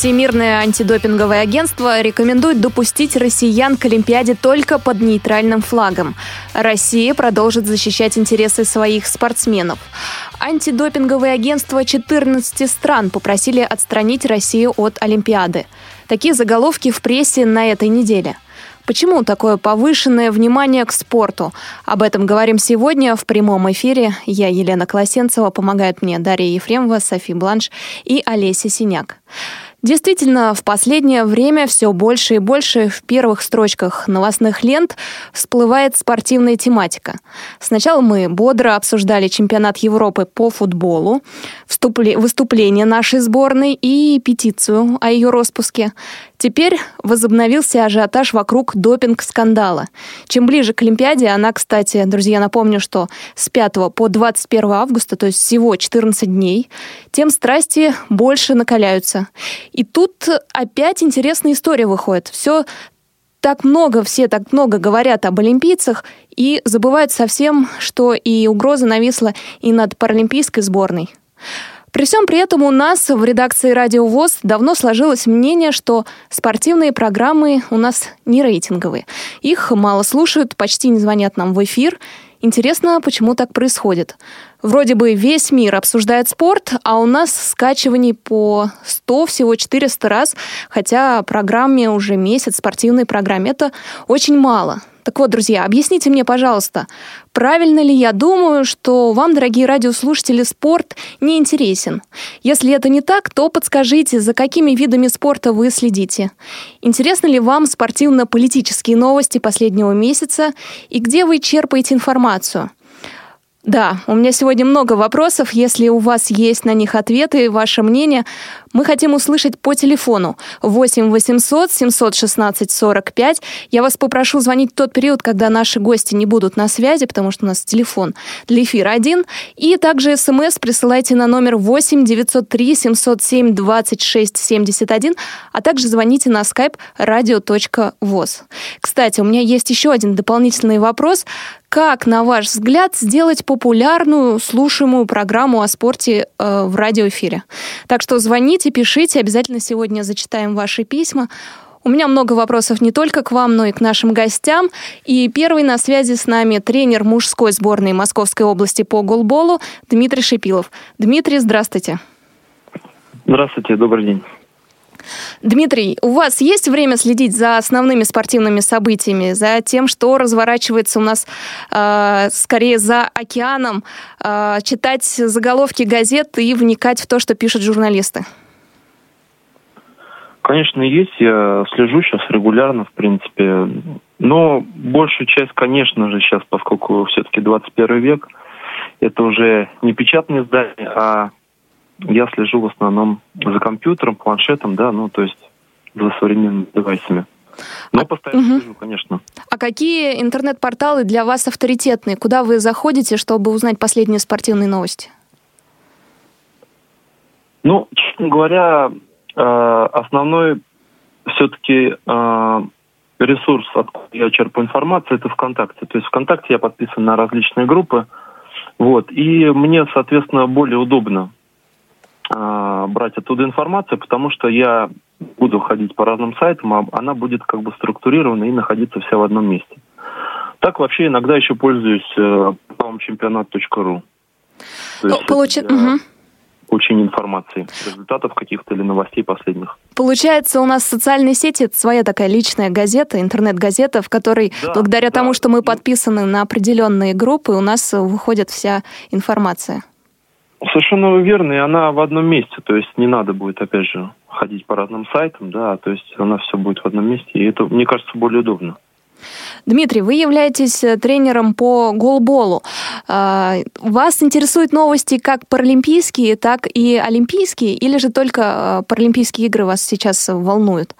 Всемирное антидопинговое агентство рекомендует допустить россиян к Олимпиаде только под нейтральным флагом. Россия продолжит защищать интересы своих спортсменов. Антидопинговые агентства 14 стран попросили отстранить Россию от Олимпиады. Такие заголовки в прессе на этой неделе – Почему такое повышенное внимание к спорту? Об этом говорим сегодня в прямом эфире. Я Елена Класенцева, помогает мне Дарья Ефремова, Софи Бланш и Олеся Синяк. Действительно, в последнее время все больше и больше в первых строчках новостных лент всплывает спортивная тематика. Сначала мы бодро обсуждали чемпионат Европы по футболу, выступление нашей сборной и петицию о ее распуске. Теперь возобновился ажиотаж вокруг допинг-скандала. Чем ближе к Олимпиаде, она, кстати, друзья, напомню, что с 5 по 21 августа, то есть всего 14 дней, тем страсти больше накаляются. И тут опять интересная история выходит. Все так много, все так много говорят об олимпийцах и забывают совсем, что и угроза нависла и над паралимпийской сборной. При всем при этом у нас в редакции «Радио ВОЗ» давно сложилось мнение, что спортивные программы у нас не рейтинговые. Их мало слушают, почти не звонят нам в эфир. Интересно, почему так происходит. Вроде бы весь мир обсуждает спорт, а у нас скачиваний по 100, всего 400 раз, хотя программе уже месяц, спортивной программе. Это очень мало. Так вот, друзья, объясните мне, пожалуйста, правильно ли я думаю, что вам, дорогие радиослушатели, спорт не интересен? Если это не так, то подскажите, за какими видами спорта вы следите? Интересны ли вам спортивно-политические новости последнего месяца и где вы черпаете информацию? Да, у меня сегодня много вопросов. Если у вас есть на них ответы, ваше мнение, мы хотим услышать по телефону 8 800 716 45. Я вас попрошу звонить в тот период, когда наши гости не будут на связи, потому что у нас телефон для эфира один. И также смс присылайте на номер 8 903 707 26 71, а также звоните на skype radio.voz. Кстати, у меня есть еще один дополнительный вопрос. Как, на ваш взгляд, сделать популярную, слушаемую программу о спорте э, в радиоэфире? Так что звоните, пишите, обязательно сегодня зачитаем ваши письма. У меня много вопросов не только к вам, но и к нашим гостям. И первый на связи с нами тренер мужской сборной Московской области по голболу Дмитрий Шипилов. Дмитрий, здравствуйте. Здравствуйте, добрый день. Дмитрий, у вас есть время следить за основными спортивными событиями, за тем, что разворачивается у нас э, скорее за океаном, э, читать заголовки газет и вникать в то, что пишут журналисты? Конечно, есть. Я слежу сейчас регулярно, в принципе. Но большую часть, конечно же, сейчас, поскольку все-таки 21 век, это уже не печатные издания, а я слежу в основном за компьютером, планшетом, да, ну, то есть за современными девайсами. Но а, постоянно угу. слежу, конечно. А какие интернет-порталы для вас авторитетные? Куда вы заходите, чтобы узнать последние спортивные новости? Ну, честно говоря, э, основной все-таки э, ресурс, откуда я черпаю информацию, это ВКонтакте. То есть ВКонтакте я подписан на различные группы. Вот, и мне, соответственно, более удобно э, брать оттуда информацию, потому что я буду ходить по разным сайтам, а она будет как бы структурирована и находиться вся в одном месте. Так вообще иногда еще пользуюсь э, чемпионат.ру. Ну, Получи... Для... Угу получения информации, результатов каких-то или новостей последних. Получается, у нас социальные сети это своя такая личная газета, интернет-газета, в которой, да, благодаря да. тому, что мы подписаны на определенные группы, у нас выходит вся информация. Совершенно верно, и она в одном месте, то есть не надо будет, опять же, ходить по разным сайтам, да, то есть она все будет в одном месте, и это, мне кажется, более удобно. Дмитрий, вы являетесь э, тренером по голболу. А, вас интересуют новости как паралимпийские, так и олимпийские, или же только э, паралимпийские игры вас сейчас волнуют?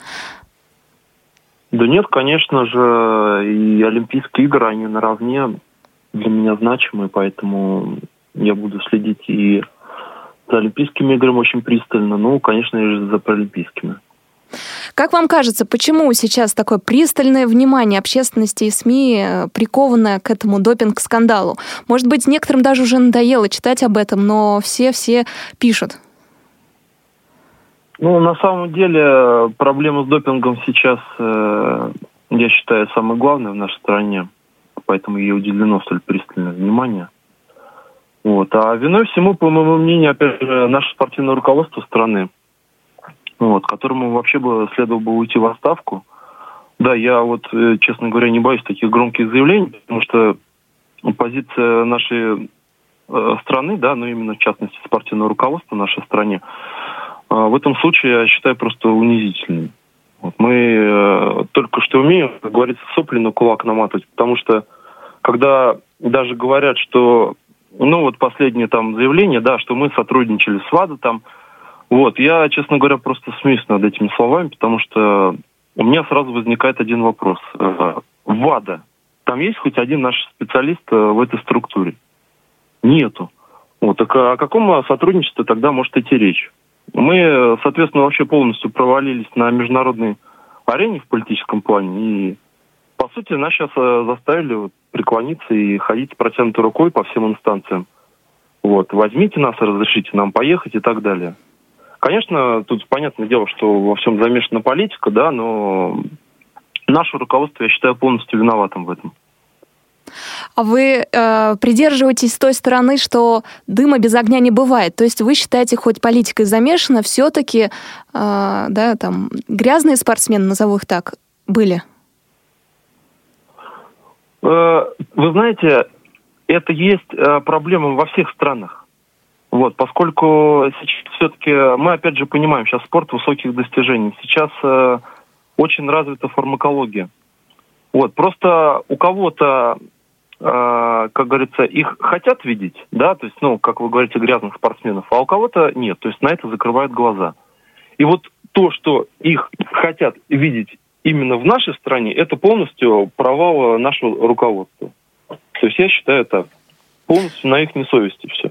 Да нет, конечно же, и Олимпийские игры, они наравне для меня значимы, поэтому я буду следить и за Олимпийскими играми очень пристально, ну, конечно, и за Паралимпийскими. Как вам кажется, почему сейчас такое пристальное внимание общественности и СМИ э, приковано к этому допинг-скандалу? Может быть, некоторым даже уже надоело читать об этом, но все-все пишут. Ну, на самом деле, проблема с допингом сейчас, э, я считаю, самая главная в нашей стране. Поэтому ей уделено столь пристальное внимание. Вот. А виной всему, по моему мнению, опять же, наше спортивное руководство страны – вот, которому вообще бы следовало бы уйти в отставку. Да, я вот, э, честно говоря, не боюсь таких громких заявлений, потому что позиция нашей э, страны, да, ну именно в частности спортивного руководства нашей стране, э, в этом случае я считаю просто унизительным. Вот мы только что умеем, как говорится, сопли на кулак наматывать, потому что когда даже говорят, что, ну вот последнее там заявление, да, что мы сотрудничали с ВАДА там, вот, я, честно говоря, просто смеюсь над этими словами, потому что у меня сразу возникает один вопрос. Э, ВАДА, там есть хоть один наш специалист э, в этой структуре? Нету. Вот, так о каком сотрудничестве тогда может идти речь? Мы, соответственно, вообще полностью провалились на международной арене в политическом плане. И, сути, нас сейчас э, заставили преклониться и ходить протянутой рукой по всем инстанциям. Вот, возьмите нас, разрешите нам поехать и так далее. Конечно, тут понятное дело, что во всем замешана политика, да, но наше руководство, я считаю, полностью виноватым в этом. А вы э, придерживаетесь той стороны, что дыма без огня не бывает. То есть вы считаете, хоть политикой замешана, все-таки, э, да, там, грязные спортсмены, назову их так, были? Э, вы знаете, это есть э, проблема во всех странах. Вот, поскольку все-таки мы опять же понимаем, сейчас спорт высоких достижений. Сейчас э, очень развита фармакология. Вот, просто у кого-то, э, как говорится, их хотят видеть, да, то есть, ну, как вы говорите, грязных спортсменов, а у кого-то нет, то есть на это закрывают глаза. И вот то, что их хотят видеть именно в нашей стране, это полностью провал нашего руководства. То есть я считаю это полностью на их несовести все.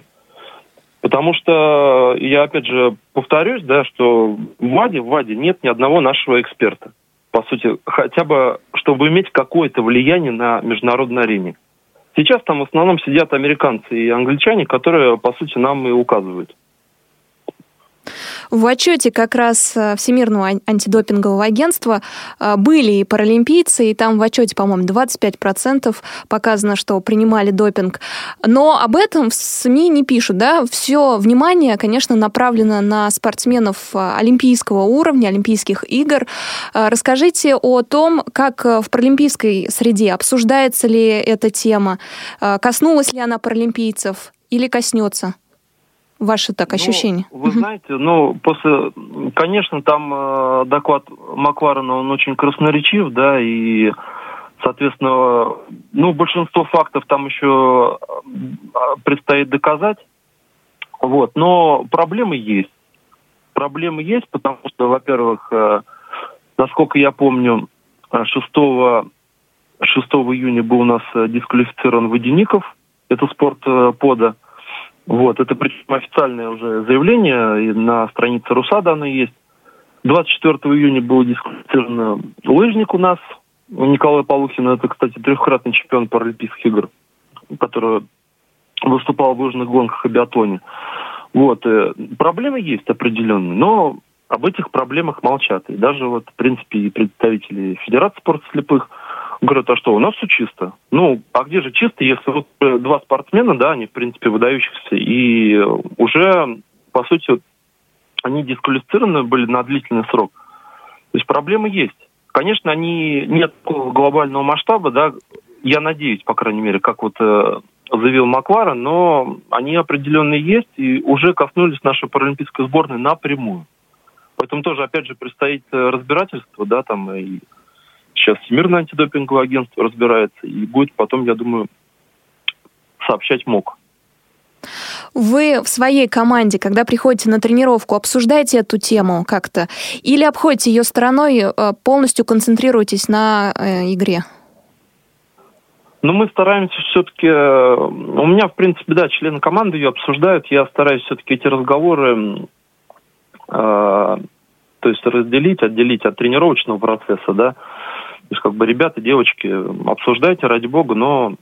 Потому что, я опять же повторюсь, да, что в ВАДе, в ВАДе нет ни одного нашего эксперта. По сути, хотя бы, чтобы иметь какое-то влияние на международной арене. Сейчас там в основном сидят американцы и англичане, которые, по сути, нам и указывают. В отчете как раз э, Всемирного антидопингового агентства э, были и паралимпийцы, и там в отчете, по-моему, 25% показано, что принимали допинг. Но об этом в СМИ не пишут, да? Все внимание, конечно, направлено на спортсменов э, олимпийского уровня, Олимпийских игр. Расскажите о том, как в паралимпийской среде обсуждается ли эта тема, коснулась ли она паралимпийцев или коснется? Ваши так ощущения? Ну, вы знаете, ну, после, конечно, там э, доклад Макларена, он очень красноречив, да, и, соответственно, ну, большинство фактов там еще э, предстоит доказать, вот, но проблемы есть. Проблемы есть, потому что, во-первых, э, насколько я помню, 6, 6 июня был у нас дисквалифицирован Водяников, это спорт э, пода, вот, это официальное уже заявление, и на странице РУСАДА оно есть. 24 июня был дисквалифицирован лыжник у нас, Николай Полухин, это, кстати, трехкратный чемпион Паралимпийских игр, который выступал в лыжных гонках и биатлоне. Вот, э, проблемы есть определенные, но об этих проблемах молчат. И даже вот, в принципе, и представители Федерации спорта слепых – Говорят, а что, у нас все чисто. Ну, а где же чисто, если вот э, два спортсмена, да, они, в принципе, выдающихся, и уже, по сути, они дисквалифицированы были на длительный срок. То есть проблемы есть. Конечно, они нет глобального масштаба, да, я надеюсь, по крайней мере, как вот э, заявил Маклара, но они определенные есть и уже коснулись нашей паралимпийской сборной напрямую. Поэтому тоже, опять же, предстоит э, разбирательство, да, там и Сейчас Всемирное антидопинговое агентство разбирается и будет потом, я думаю, сообщать МОК. Вы в своей команде, когда приходите на тренировку, обсуждаете эту тему как-то? Или обходите ее стороной, э, полностью концентрируетесь на э, игре? Ну, мы стараемся все-таки... Э, у меня, в принципе, да, члены команды ее обсуждают. Я стараюсь все-таки эти разговоры э, то есть разделить, отделить от тренировочного процесса, да. То есть как бы ребята, девочки, обсуждайте, ради бога, но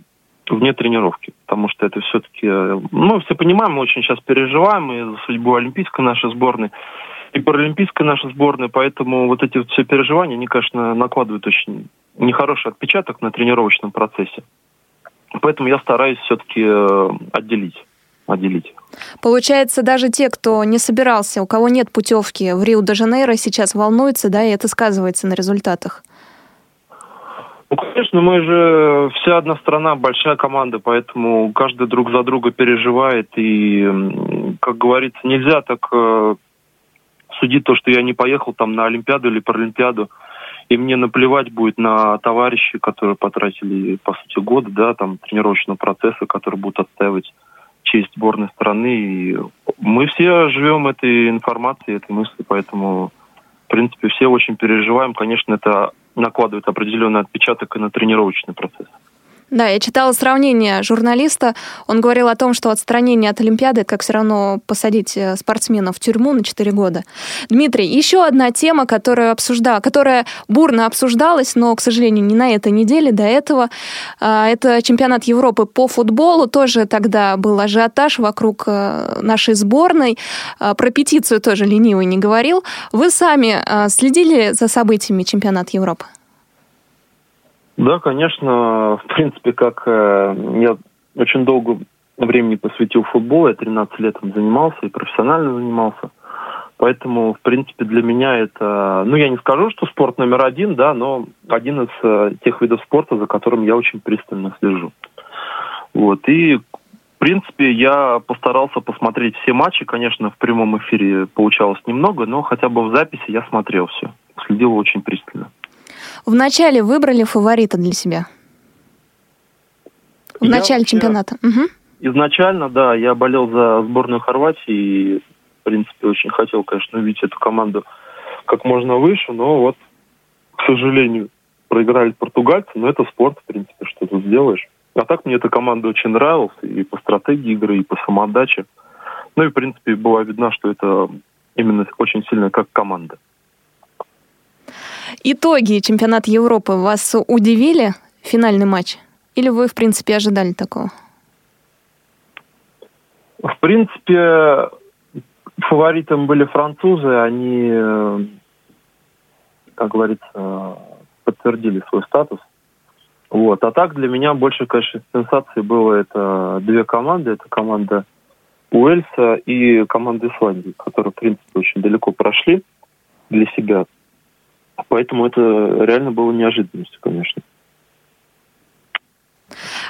вне тренировки, потому что это все-таки, ну, все понимаем, мы очень сейчас переживаем и за судьбу Олимпийской нашей сборной, и паралимпийской нашей сборной, поэтому вот эти вот все переживания, они, конечно, накладывают очень нехороший отпечаток на тренировочном процессе. Поэтому я стараюсь все-таки э, отделить отделить. Получается, даже те, кто не собирался, у кого нет путевки в Рио-де-Жанейро, сейчас волнуются, да, и это сказывается на результатах. Ну, конечно, мы же вся одна страна, большая команда, поэтому каждый друг за друга переживает. И, как говорится, нельзя так э, судить то, что я не поехал там на Олимпиаду или Паралимпиаду, и мне наплевать будет на товарищей, которые потратили, по сути, год, да, там, тренировочного процесса, которые будут отстаивать честь сборной страны. И мы все живем этой информацией, этой мыслью, поэтому, в принципе, все очень переживаем. Конечно, это накладывает определенный отпечаток и на тренировочный процесс. Да, я читала сравнение журналиста. Он говорил о том, что отстранение от Олимпиады, как все равно посадить э, спортсмена в тюрьму на 4 года. Дмитрий, еще одна тема, которая, обсужда... которая бурно обсуждалась, но, к сожалению, не на этой неделе, до этого. А, это чемпионат Европы по футболу. Тоже тогда был ажиотаж вокруг э, нашей сборной. А, про петицию тоже ленивый не говорил. Вы сами а, следили за событиями чемпионата Европы? Да, конечно, в принципе, как э, я очень долго времени посвятил футболу, я 13 лет там занимался и профессионально занимался. Поэтому, в принципе, для меня это, ну, я не скажу, что спорт номер один, да, но один из э, тех видов спорта, за которым я очень пристально слежу. Вот, и, в принципе, я постарался посмотреть все матчи, конечно, в прямом эфире получалось немного, но хотя бы в записи я смотрел все, следил очень пристально. Вначале выбрали фаворита для себя? В я начале вообще... чемпионата? Угу. Изначально, да, я болел за сборную Хорватии и, в принципе, очень хотел, конечно, увидеть эту команду как можно выше, но вот, к сожалению, проиграли португальцы, но это спорт, в принципе, что тут сделаешь. А так мне эта команда очень нравилась и по стратегии игры, и по самоотдаче. Ну и, в принципе, была видна, что это именно очень сильно как команда. Итоги чемпионата Европы вас удивили? Финальный матч? Или вы, в принципе, ожидали такого? В принципе, фаворитом были французы. Они, как говорится, подтвердили свой статус. Вот. А так для меня больше, конечно, сенсацией было это две команды. Это команда Уэльса и команда Исландии, которые, в принципе, очень далеко прошли для себя. Поэтому это реально было неожиданностью, конечно.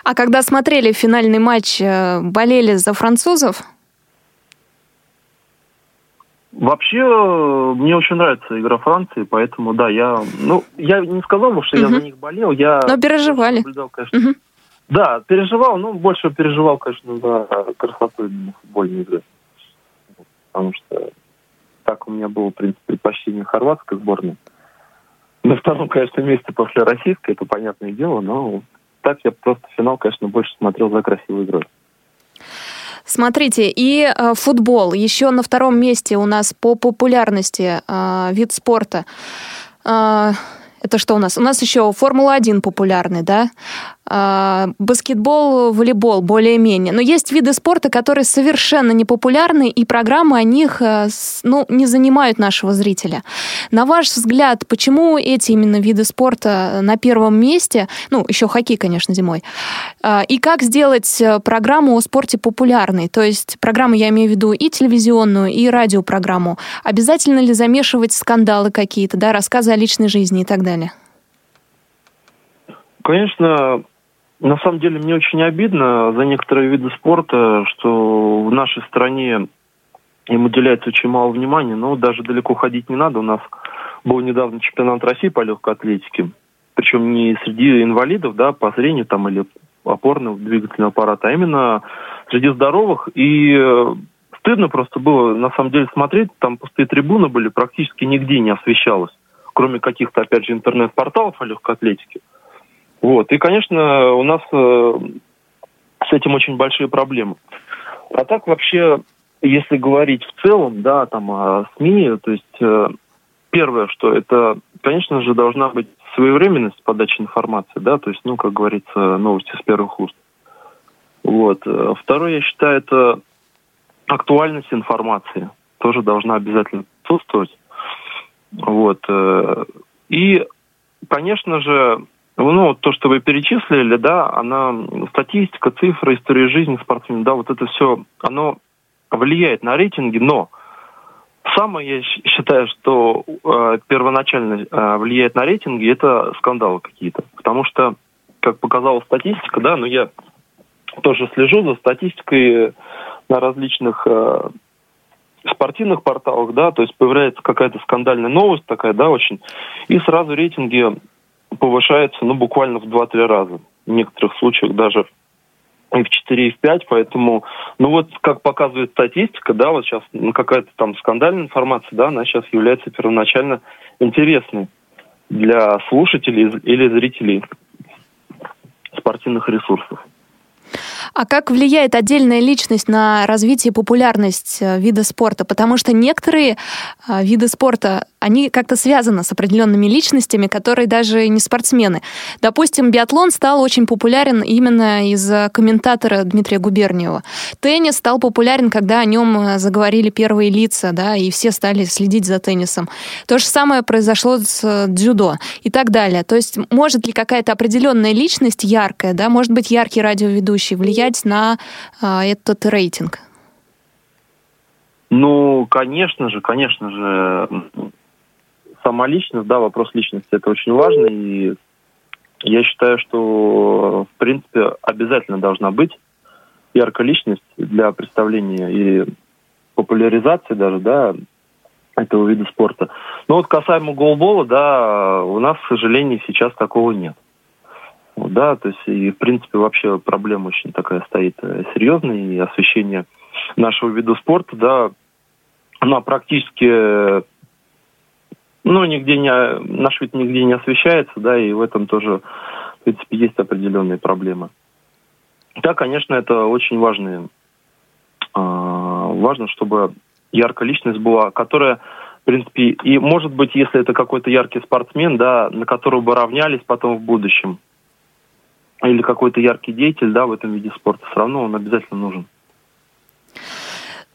А когда смотрели финальный матч, э, болели за французов? Вообще, э, мне очень нравится игра Франции, поэтому, да, я, ну, я не сказал бы, что угу. я за них болел, я... Но переживали. Наблюдал, конечно. Угу. Да, переживал, ну, больше переживал, конечно, за красоту именно футбольной игры. Потому что так у меня было, в принципе, предпочтение хорватской сборной на втором, конечно, месте после российской, это понятное дело, но так я просто финал, конечно, больше смотрел за красивой игрой. Смотрите, и э, футбол еще на втором месте у нас по популярности э, вид спорта. Э, это что у нас? У нас еще Формула-1 популярный, да? А, баскетбол, волейбол более-менее. Но есть виды спорта, которые совершенно не популярны, и программы о них э, ну, не занимают нашего зрителя. На ваш взгляд, почему эти именно виды спорта на первом месте? Ну, еще хоккей, конечно, зимой. А, и как сделать э, программу о спорте популярной? То есть программу я имею в виду и телевизионную, и радиопрограмму. Обязательно ли замешивать скандалы какие-то, да, рассказы о личной жизни и так далее? Конечно, на самом деле мне очень обидно за некоторые виды спорта, что в нашей стране им уделяется очень мало внимания, но даже далеко ходить не надо. У нас был недавно чемпионат России по легкой атлетике, причем не среди инвалидов, да, по зрению там или опорного двигательного аппарата, а именно среди здоровых. И э, стыдно просто было, на самом деле, смотреть, там пустые трибуны были, практически нигде не освещалось, кроме каких-то, опять же, интернет-порталов о легкой атлетике. Вот. И, конечно, у нас э, с этим очень большие проблемы. А так вообще, если говорить в целом, да, там о СМИ, то есть э, первое, что это, конечно же, должна быть своевременность подачи информации, да, то есть, ну, как говорится, новости с первых уст. Вот. Второе, я считаю, это актуальность информации тоже должна обязательно присутствовать. Вот. И, конечно же, ну, то, что вы перечислили, да, она, статистика, цифры, история жизни спортсменов, да, вот это все, оно влияет на рейтинги, но самое, я считаю, что э, первоначально э, влияет на рейтинги, это скандалы какие-то. Потому что, как показала статистика, да, ну я тоже слежу за статистикой на различных э, спортивных порталах, да, то есть появляется какая-то скандальная новость такая, да, очень, и сразу рейтинги повышаются, ну, буквально в 2-3 раза. В некоторых случаях даже и в 4, и в 5, поэтому, ну вот, как показывает статистика, да, вот сейчас ну, какая-то там скандальная информация, да, она сейчас является первоначально интересной для слушателей или зрителей спортивных ресурсов. А как влияет отдельная личность на развитие и популярность э, вида спорта? Потому что некоторые э, виды спорта, они как-то связаны с определенными личностями, которые даже не спортсмены. Допустим, биатлон стал очень популярен именно из-за комментатора Дмитрия Губерниева. Теннис стал популярен, когда о нем э, заговорили первые лица, да, и все стали следить за теннисом. То же самое произошло с дзюдо и так далее. То есть может ли какая-то определенная личность яркая, да, может быть яркий радиоведущий влиять на а, этот рейтинг? Ну, конечно же, конечно же, сама личность, да, вопрос личности, это очень важно, и я считаю, что, в принципе, обязательно должна быть яркая личность для представления и популяризации даже, да, этого вида спорта. Но вот касаемо голбола, да, у нас, к сожалению, сейчас такого нет. Да, то есть и в принципе вообще проблема очень такая стоит э, серьезная, и освещение нашего вида спорта, да, она практически, ну, нигде не, наш вид нигде не освещается, да, и в этом тоже, в принципе, есть определенные проблемы. Да, конечно, это очень важно, важно, чтобы яркая личность была, которая, в принципе, и может быть, если это какой-то яркий спортсмен, да, на которого бы равнялись потом в будущем, или какой-то яркий деятель, да, в этом виде спорта, все равно он обязательно нужен.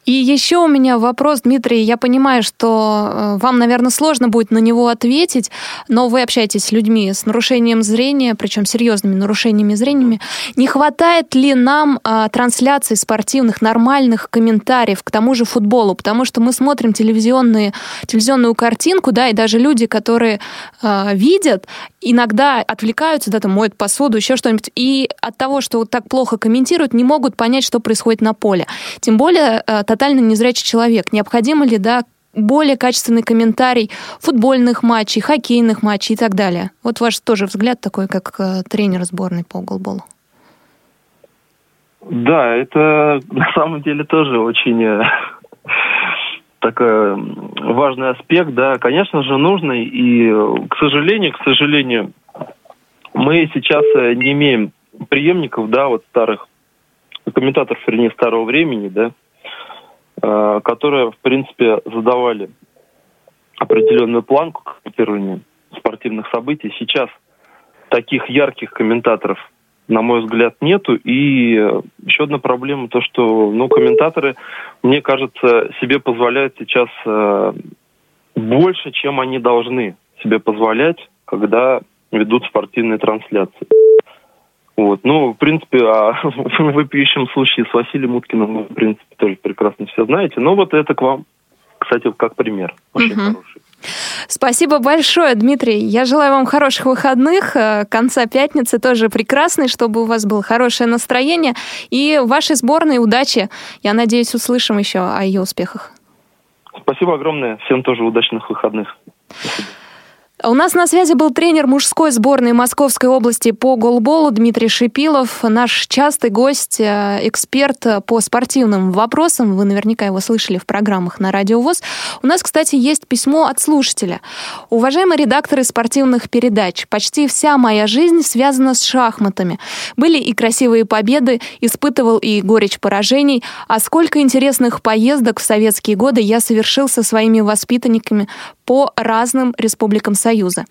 И еще у меня вопрос, Дмитрий. Я понимаю, что э, вам, наверное, сложно будет на него ответить, но вы общаетесь с людьми с нарушением зрения, причем серьезными нарушениями зрения. Не хватает ли нам а, трансляций спортивных, нормальных комментариев к тому же футболу? Потому что мы смотрим телевизионные, телевизионную картинку, да, и даже люди, которые а, видят, иногда отвлекаются, да, там моют посуду, еще что-нибудь, и от того, что так плохо комментируют, не могут понять, что происходит на поле. Тем более а, тотально незрячий человек. Необходимо ли, да, более качественный комментарий футбольных матчей, хоккейных матчей и так далее. Вот ваш тоже взгляд такой, как э, тренер сборной по голболу. Да, это на самом деле тоже очень э, такой важный аспект, да, конечно же, нужный. И, к сожалению, к сожалению, мы сейчас э, не имеем преемников, да, вот старых комментаторов, вернее, старого времени, да, Э, которые, в принципе, задавали определенную планку комментирования спортивных событий. Сейчас таких ярких комментаторов, на мой взгляд, нету. И еще одна проблема то, что ну, комментаторы, мне кажется, себе позволяют сейчас э, больше, чем они должны себе позволять, когда ведут спортивные трансляции. Вот. Ну, в принципе, а в вопиющем случае с Василием Уткиным вы, в принципе, тоже прекрасно все знаете. Но вот это к вам, кстати, как пример. Очень угу. хороший. Спасибо большое, Дмитрий. Я желаю вам хороших выходных, э, конца пятницы тоже прекрасной, чтобы у вас было хорошее настроение. И вашей сборной удачи. Я надеюсь, услышим еще о ее успехах. Спасибо огромное. Всем тоже удачных выходных. Спасибо. У нас на связи был тренер мужской сборной Московской области по голболу Дмитрий Шипилов, наш частый гость, э, эксперт по спортивным вопросам. Вы наверняка его слышали в программах на Радио ВОЗ. У нас, кстати, есть письмо от слушателя. Уважаемые редакторы спортивных передач, почти вся моя жизнь связана с шахматами. Были и красивые победы, испытывал и горечь поражений, а сколько интересных поездок в советские годы я совершил со своими воспитанниками по разным республикам Союза.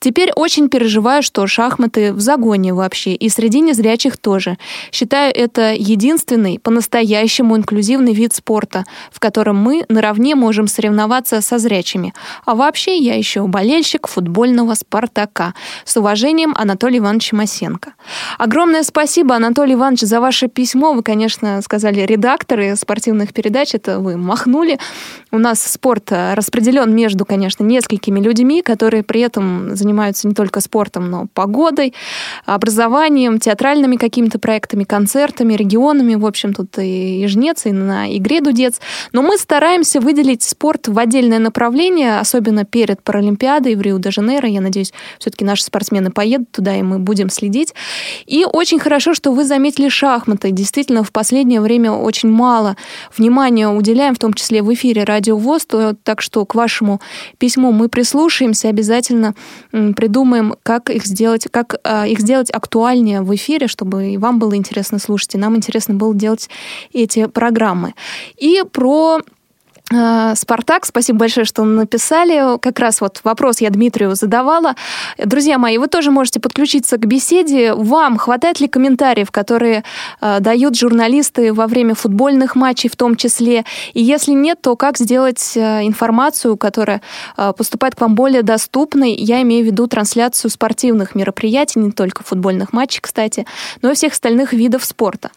Теперь очень переживаю, что шахматы в загоне вообще, и среди незрячих тоже. Считаю это единственный по-настоящему инклюзивный вид спорта, в котором мы наравне можем соревноваться со зрячими. А вообще я еще болельщик футбольного «Спартака». С уважением, Анатолий Иванович Масенко. Огромное спасибо, Анатолий Иванович, за ваше письмо. Вы, конечно, сказали редакторы спортивных передач, это вы махнули. У нас спорт распределен между, конечно, несколькими людьми, которые при этом занимаются не только спортом, но погодой, образованием, театральными какими-то проектами, концертами, регионами. В общем, тут и, и жнец, и на игре дудец. Но мы стараемся выделить спорт в отдельное направление, особенно перед Паралимпиадой в Рио-де-Жанейро. Я надеюсь, все-таки наши спортсмены поедут туда, и мы будем следить. И очень хорошо, что вы заметили шахматы. Действительно, в последнее время очень мало внимания уделяем, в том числе в эфире Радио ВОЗ, так что к вашему письму мы прислушаемся, обязательно придумаем, как их сделать, как а, их сделать актуальнее в эфире, чтобы и вам было интересно слушать, и нам интересно было делать эти программы. И про Спартак, спасибо большое, что написали. Как раз вот вопрос я Дмитрию задавала. Друзья мои, вы тоже можете подключиться к беседе. Вам хватает ли комментариев, которые э, дают журналисты во время футбольных матчей в том числе? И если нет, то как сделать э, информацию, которая э, поступает к вам более доступной? Я имею в виду трансляцию спортивных мероприятий, не только футбольных матчей, кстати, но и всех остальных видов спорта.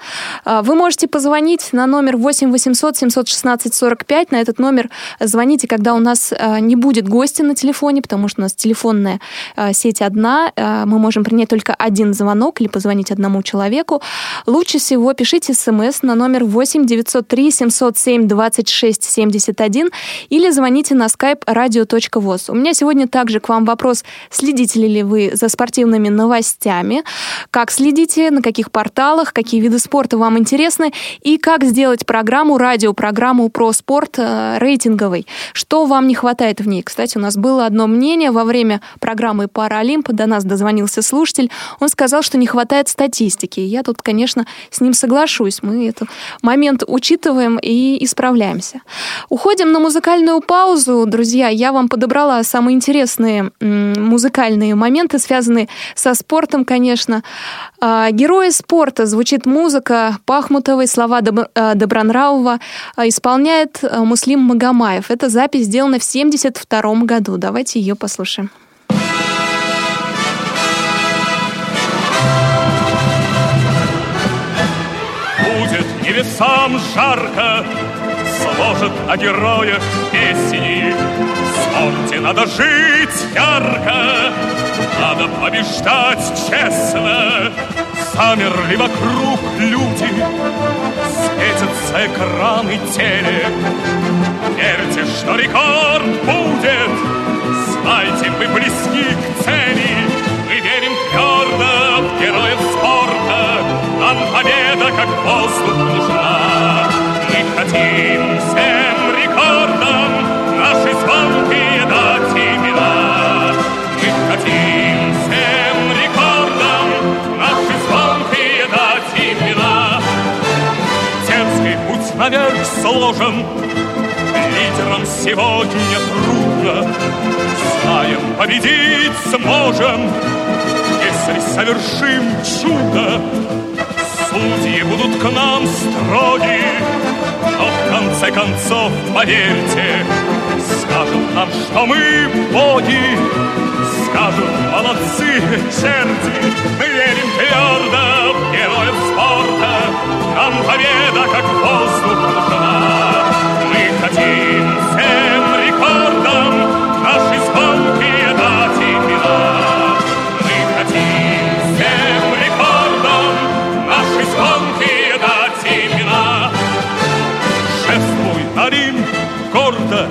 Э, вы можете позвонить на номер 8 800 716 45 на на этот номер звоните, когда у нас э, не будет гостя на телефоне, потому что у нас телефонная э, сеть одна, э, мы можем принять только один звонок или позвонить одному человеку. Лучше всего пишите смс на номер 8 903 707 26 71 или звоните на skype radio.voz. У меня сегодня также к вам вопрос, следите ли вы за спортивными новостями, как следите, на каких порталах, какие виды спорта вам интересны и как сделать программу, радиопрограмму про спорт рейтинговой. Что вам не хватает в ней? Кстати, у нас было одно мнение во время программы «Паралимп». До нас дозвонился слушатель. Он сказал, что не хватает статистики. Я тут, конечно, с ним соглашусь. Мы этот момент учитываем и исправляемся. Уходим на музыкальную паузу. Друзья, я вам подобрала самые интересные музыкальные моменты, связанные со спортом, конечно. А, Герои спорта звучит музыка Пахмутовой, слова э, Добронравова, а, исполняет э, Муслим Магомаев. Эта запись сделана в 1972 году. Давайте ее послушаем. Будет небесам жарко, сложат о героях песни. Спорте надо жить ярко, надо побеждать честно. Замерли вокруг люди, светятся экраны телек. Верьте, что рекорд будет, знайте, мы близки к цели. Мы верим твердо в героев спорта, нам победа как воздух нужна. Мы хотим наверх сложен, лидерам сегодня трудно. Знаем, победить сможем, если совершим чудо. Судьи будут к нам строги, но в конце концов, поверьте, скажут нам, что мы боги, скажут молодцы черти. Мы верим твердо в героев нам победа как воздух нужна. Мы хотим всем рекордам наши звонкие дать имена. Мы хотим всем рекордам наши звонкие дать имена. Шествуй на Рим гордо,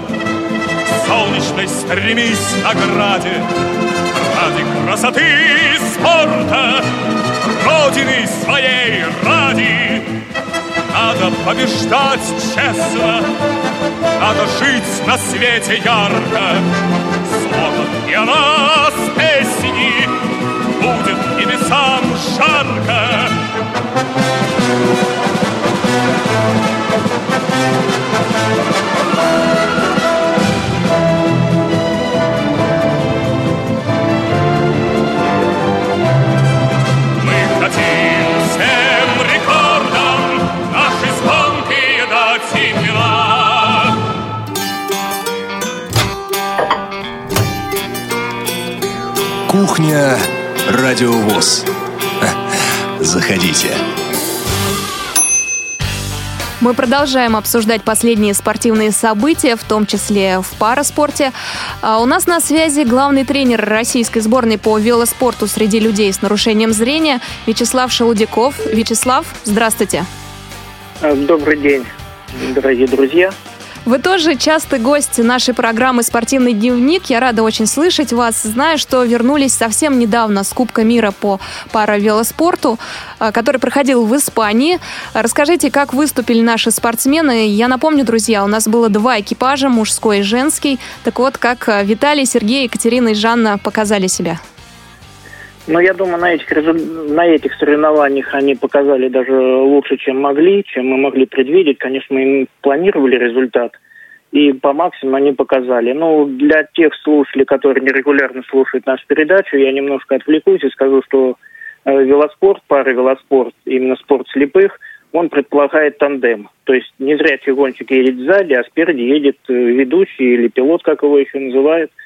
солнечной стремись награде. Ради красоты и спорта, Родины своей ради. Надо побеждать честно, надо жить на свете ярко. Сложат и о нас песни, будет небесам жарко. Радио ВОЗ. Заходите. Мы продолжаем обсуждать последние спортивные события, в том числе в параспорте. А у нас на связи главный тренер российской сборной по велоспорту среди людей с нарушением зрения Вячеслав Шелудяков. Вячеслав, здравствуйте. Добрый день, дорогие друзья. Вы тоже частый гость нашей программы «Спортивный дневник». Я рада очень слышать вас. Знаю, что вернулись совсем недавно с Кубка мира по паравелоспорту, э, который проходил в Испании. Расскажите, как выступили наши спортсмены. Я напомню, друзья, у нас было два экипажа, мужской и женский. Так вот, как э, Виталий, Сергей, Екатерина и Жанна показали себя? Ну, я думаю, на этих, на этих соревнованиях они показали даже лучше, чем могли, чем мы могли предвидеть. Конечно, мы планировали результат, и по максимуму они показали. Ну, для тех слушателей, которые нерегулярно слушают нашу передачу, я немножко отвлекусь и скажу, что э, велоспорт, пара велоспорт, именно спорт слепых, он предполагает тандем. То есть не незрячий гонщик едет сзади, а спереди едет э, ведущий или пилот, как его еще называют –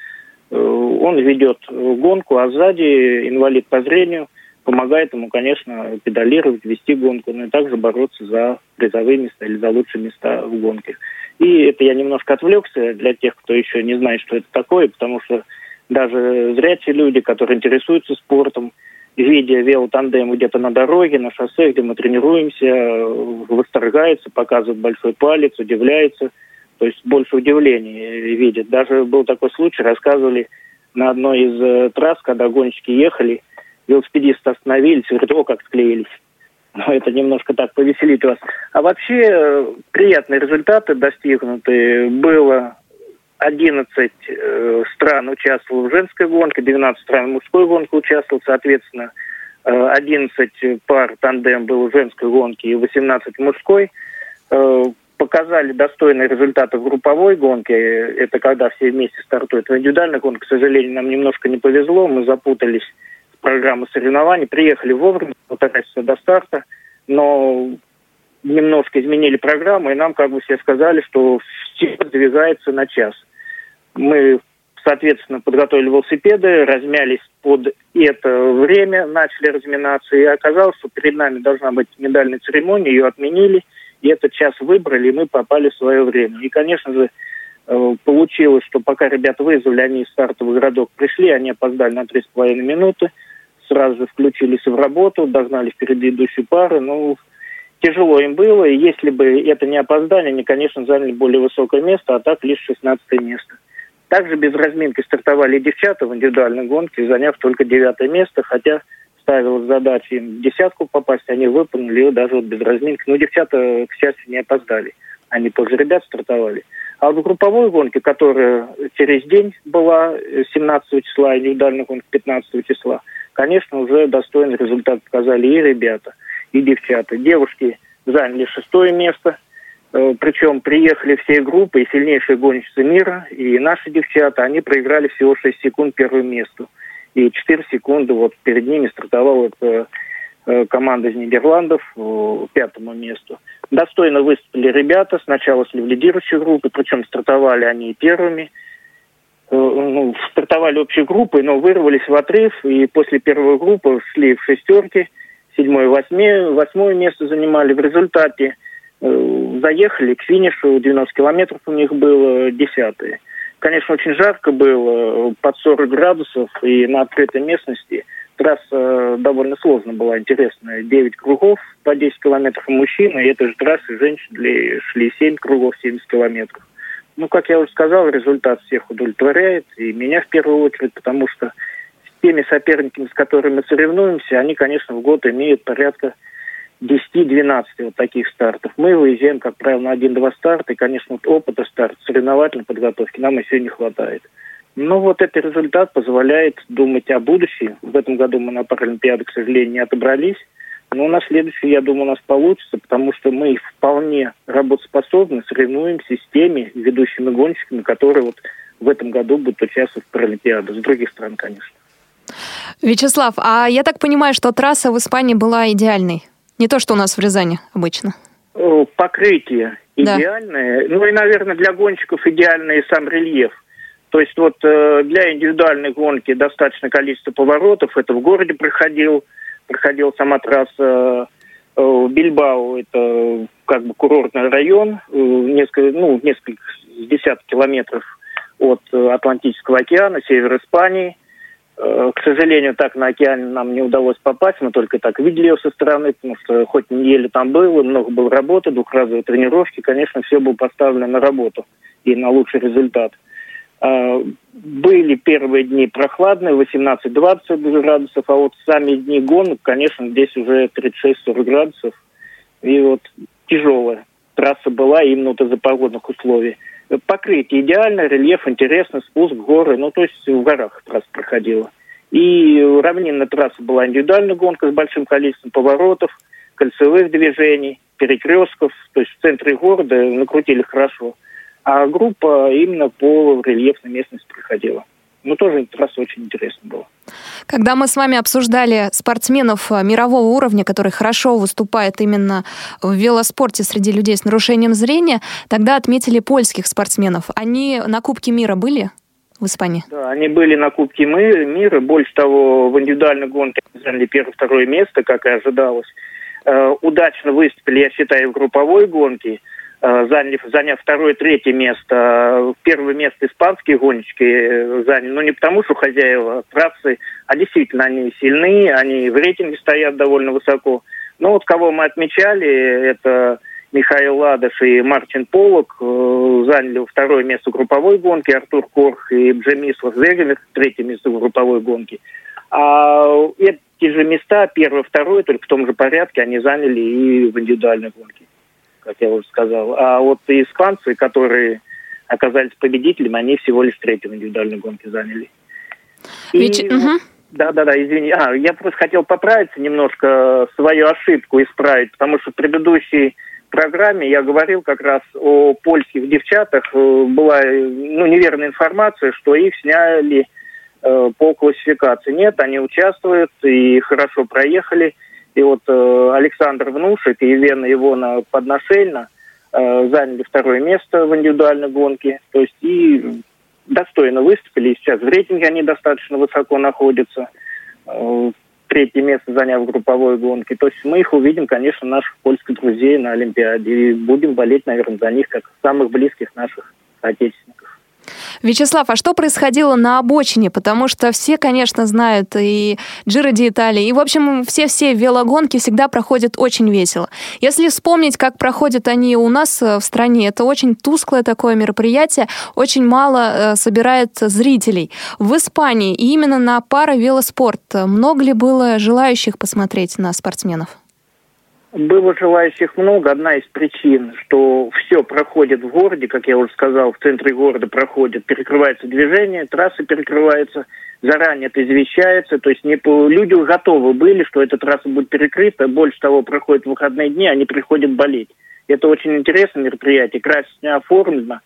он ведет гонку, а сзади инвалид по зрению помогает ему, конечно, педалировать, вести гонку, но и также бороться за призовые места или за лучшие места в гонке. И это я немножко отвлекся для тех, кто еще не знает, что это такое, потому что даже зрячие люди, которые интересуются спортом, видя велотандем где-то на дороге, на шоссе, где мы тренируемся, восторгаются, показывают большой палец, удивляются – то есть больше удивления видят. Даже был такой случай, рассказывали на одной из э, трасс, когда гонщики ехали, велосипедисты остановились, говорят, о, как склеились. Но это немножко так повеселит вас. А вообще э, приятные результаты достигнуты. Было 11 э, стран участвовало в женской гонке, 12 стран в мужской гонке участвовал, соответственно, э, 11 пар тандем было в женской гонке и 18 в мужской. Э, показали достойные результаты в групповой гонке. Это когда все вместе стартуют. В индивидуальной гонке, к сожалению, нам немножко не повезло. Мы запутались в программу соревнований. Приехали вовремя, полтора до старта. Но немножко изменили программу, и нам как бы все сказали, что все двигается на час. Мы, соответственно, подготовили велосипеды, размялись под это время, начали разминаться, и оказалось, что перед нами должна быть медальная церемония, ее отменили – и этот час выбрали, и мы попали в свое время. И, конечно же, э, получилось, что пока ребята вызвали, они из стартовых городок пришли, они опоздали на три с половиной минуты, сразу же включились в работу, догнали впереди идущую пару, ну, тяжело им было, и если бы это не опоздание, они, конечно, заняли более высокое место, а так лишь 16 место. Также без разминки стартовали девчата в индивидуальной гонке, заняв только девятое место, хотя ставил задачи им десятку попасть, они выполнили ее даже вот без разминки. Но девчата, к счастью, не опоздали. Они позже ребят стартовали. А в групповой гонке, которая через день была 17 числа, индивидуальная гонка 15 числа, конечно, уже достойный результат показали и ребята, и девчата. Девушки заняли шестое место, э, причем приехали все группы, и сильнейшие гонщицы мира, и наши девчата, они проиграли всего 6 секунд первому месту и 4 секунды вот перед ними стартовала эта э, команда из Нидерландов к пятому месту. Достойно выступили ребята, сначала в лидирующей группе, причем стартовали они первыми. Э, ну, стартовали общей группой, но вырвались в отрыв, и после первой группы шли в шестерки, седьмое, восьмое, восьмое место занимали. В результате э, заехали к финишу, 90 километров у них было, десятые. Конечно, очень жарко было, под 40 градусов, и на открытой местности трасса довольно сложно была, интересная. 9 кругов по 10 километров мужчин, и этой же трассы женщины шли 7 кругов 70 километров. Ну, как я уже сказал, результат всех удовлетворяет, и меня в первую очередь, потому что с теми соперниками, с которыми мы соревнуемся, они, конечно, в год имеют порядка 10-12 вот таких стартов. Мы выезжаем, как правило, на один-два старта, и, конечно, вот опыта старта, соревновательной подготовки нам еще не хватает. Но вот этот результат позволяет думать о будущем. В этом году мы на Паралимпиаду, к сожалению, не отобрались. Но на следующий, я думаю, у нас получится, потому что мы вполне работоспособны, соревнуемся с теми ведущими гонщиками, которые вот в этом году будут участвовать в Паралимпиаде. С других стран, конечно. Вячеслав, а я так понимаю, что трасса в Испании была идеальной? Не то, что у нас в Рязани обычно. Покрытие идеальное. Да. Ну и, наверное, для гонщиков идеальный сам рельеф. То есть вот э, для индивидуальной гонки достаточно количество поворотов. Это в городе проходил, проходил сама трасса э, в Бильбао. Это как бы курортный район, э, несколько, ну, несколько десятков километров от э, Атлантического океана, север Испании. Э, к сожалению, так на океане нам не удалось попасть, мы только так видели ее со стороны, потому что хоть неделю там было, много было работы, двухразовые тренировки, конечно, все было поставлено на работу и на лучший результат. Э, были первые дни прохладные, 18-20 градусов, а вот сами дни гонок, конечно, здесь уже 36-40 градусов. И вот тяжелая трасса была именно вот из-за погодных условий. Покрытие идеально, рельеф интересный, спуск, горы, ну, то есть в горах трасса проходила. И равнинная трасса была индивидуальная гонка с большим количеством поворотов, кольцевых движений, перекрестков, то есть в центре города накрутили хорошо. А группа именно по рельефной местности проходила. Ну, тоже трасса очень интересно было. Когда мы с вами обсуждали спортсменов э, мирового уровня, которые хорошо выступают именно в велоспорте среди людей с нарушением зрения, тогда отметили польских спортсменов. Они на Кубке мира были? в Испании? Да, они были на Кубке мира. Больше того, в индивидуальной гонке заняли первое-второе место, как и ожидалось. Э, удачно выступили, я считаю, в групповой гонке. Э, заняли, заняв второе, третье место. Первое место испанские гонщики э, заняли. Ну, не потому, что хозяева трассы, а действительно они сильны, они в рейтинге стоят довольно высоко. Но вот кого мы отмечали, это Михаил Ладыш и Мартин Полок э, заняли второе место в групповой гонке, Артур Корх и Джемислав Зегемер третье место в групповой гонке. А эти же места, первое, второе, только в том же порядке, они заняли и в индивидуальной гонке как я уже сказал. А вот испанцы, которые оказались победителями, они всего лишь третью в индивидуальной гонке заняли. Ведь... И, угу. Да, да, да, извини. А, я просто хотел поправиться немножко, свою ошибку исправить, потому что в предыдущей программе я говорил как раз о польских девчатах. Э, была ну, неверная информация, что их сняли э, по классификации. Нет, они участвуют и хорошо проехали. И вот э, Александр Внушек и Елена Ивона Подношельна э, заняли второе место в индивидуальной гонке. То есть и достойно выступили. И сейчас в рейтинге они достаточно высоко находятся. Э, третье место заняв в групповой гонке. То есть мы их увидим, конечно, наших польских друзей на Олимпиаде. И будем болеть, наверное, за них, как самых близких наших отечественников. Вячеслав, а что происходило на обочине? Потому что все, конечно, знают и Джиро ди Италии, и, в общем, все-все велогонки всегда проходят очень весело. Если вспомнить, как проходят они у нас э, в стране, это очень тусклое такое мероприятие, очень мало э, собирает зрителей. В Испании именно на паровелоспорт много ли было желающих посмотреть на спортсменов? Было желающих много. Одна из причин, что все проходит в городе, как я уже сказал, в центре города проходит, перекрывается движение, трассы перекрываются, заранее это извещается, то есть не по... люди готовы были, что эта трасса будет перекрыта, больше того, проходят выходные дни, они приходят болеть. Это очень интересное мероприятие, красочно оформлено,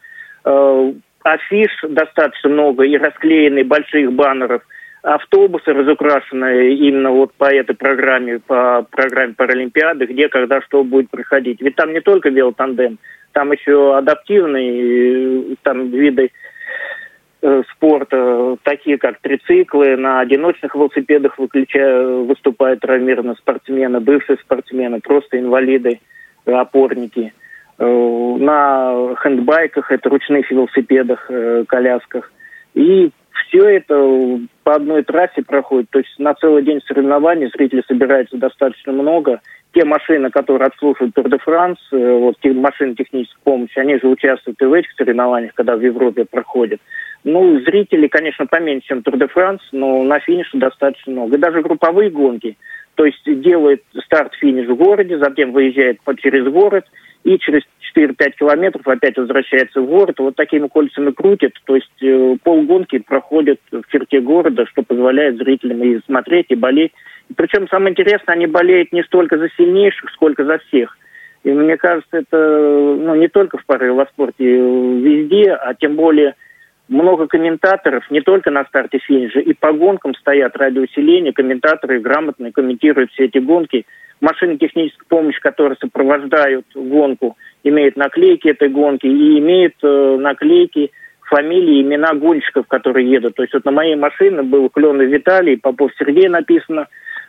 э, афиш достаточно много и расклеены больших баннеров – автобусы разукрашенные именно вот по этой программе, по программе Паралимпиады, где, когда, что будет проходить. Ведь там не только велотандем, там еще адаптивные там виды э, спорта, такие как трициклы, на одиночных велосипедах выключая, выступают травмированные спортсмены, бывшие спортсмены, просто инвалиды, опорники. Э, на хендбайках, это ручных велосипедах, э, колясках. И все это по одной трассе проходит, то есть на целый день соревнований зрителей собирается достаточно много. Те машины, которые обслуживают Тур де Франс, э, вот те машины технической помощи, они же участвуют и в этих соревнованиях, когда в Европе проходят. Ну, зрителей, конечно, поменьше, чем Тур де Франс, но на финише достаточно много. И даже групповые гонки, то есть делает старт-финиш в городе, затем выезжает через город – и через 4-5 километров опять возвращается в город, вот такими кольцами крутит, то есть э, полгонки проходят в черте города, что позволяет зрителям и смотреть, и болеть. Причем самое интересное, они болеют не столько за сильнейших, сколько за всех. И мне кажется, это ну, не только в пары в спорте, везде, а тем более много комментаторов, не только на старте финиша, и по гонкам стоят радиоусиления, комментаторы грамотно комментируют все эти гонки – машины технической помощи, которые сопровождают гонку, имеют наклейки этой гонки и имеют э, наклейки фамилии, имена гонщиков, которые едут. То есть вот на моей машине был Кленов Виталий, Попов Сергей написано,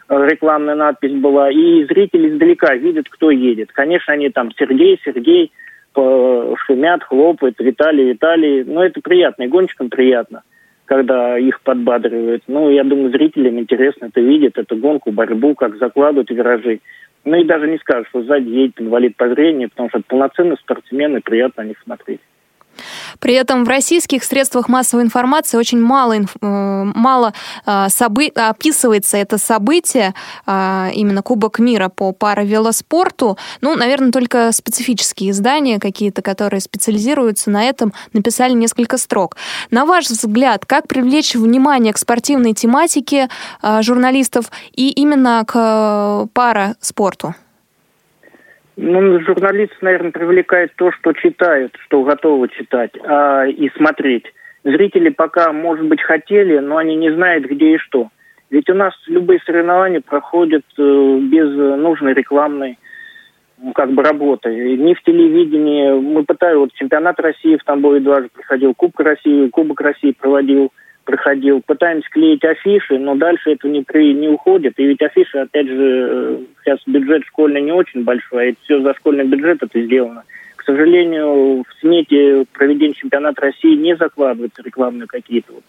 э, рекламная надпись была, и зрители издалека видят, кто едет. Конечно, они там Сергей, Сергей, шумят, хлопают, Виталий, Виталий. Но это приятно, и гонщикам приятно, когда их подбадривают. Ну, я думаю, зрителям интересно это видеть, эту гонку, борьбу, как закладывают виражи. Ну и даже не скажешь, что сзади едет инвалид по зрению, потому что это полноценные спортсмены, приятно на них смотреть. При этом в российских средствах массовой информации очень мало, э, мало а, собы... описывается это событие, а, именно Кубок мира по паравелоспорту. Ну, наверное, только специфические издания какие-то, которые специализируются на этом, написали несколько строк. На ваш взгляд, как привлечь внимание к спортивной тематике журналистов и именно к э, параспорту? Ну, журналист, наверное, привлекает то, что читают, что готовы читать а, и смотреть. Зрители пока, может быть, хотели, но они не знают, где и что. Ведь у нас любые соревнования проходят э, без нужной рекламной ну, как бы работы. Ни в телевидении. Мы пытались, вот чемпионат России в Тамбове дважды приходил, Кубок России, Кубок России проводил – проходил. Пытаемся клеить афиши, но дальше это не, при, не уходит. И ведь афиши, опять же, э, сейчас бюджет школьный не очень большой, а это все за школьный бюджет это сделано. К сожалению, в смете проведения чемпионата России не закладываются рекламные какие-то вот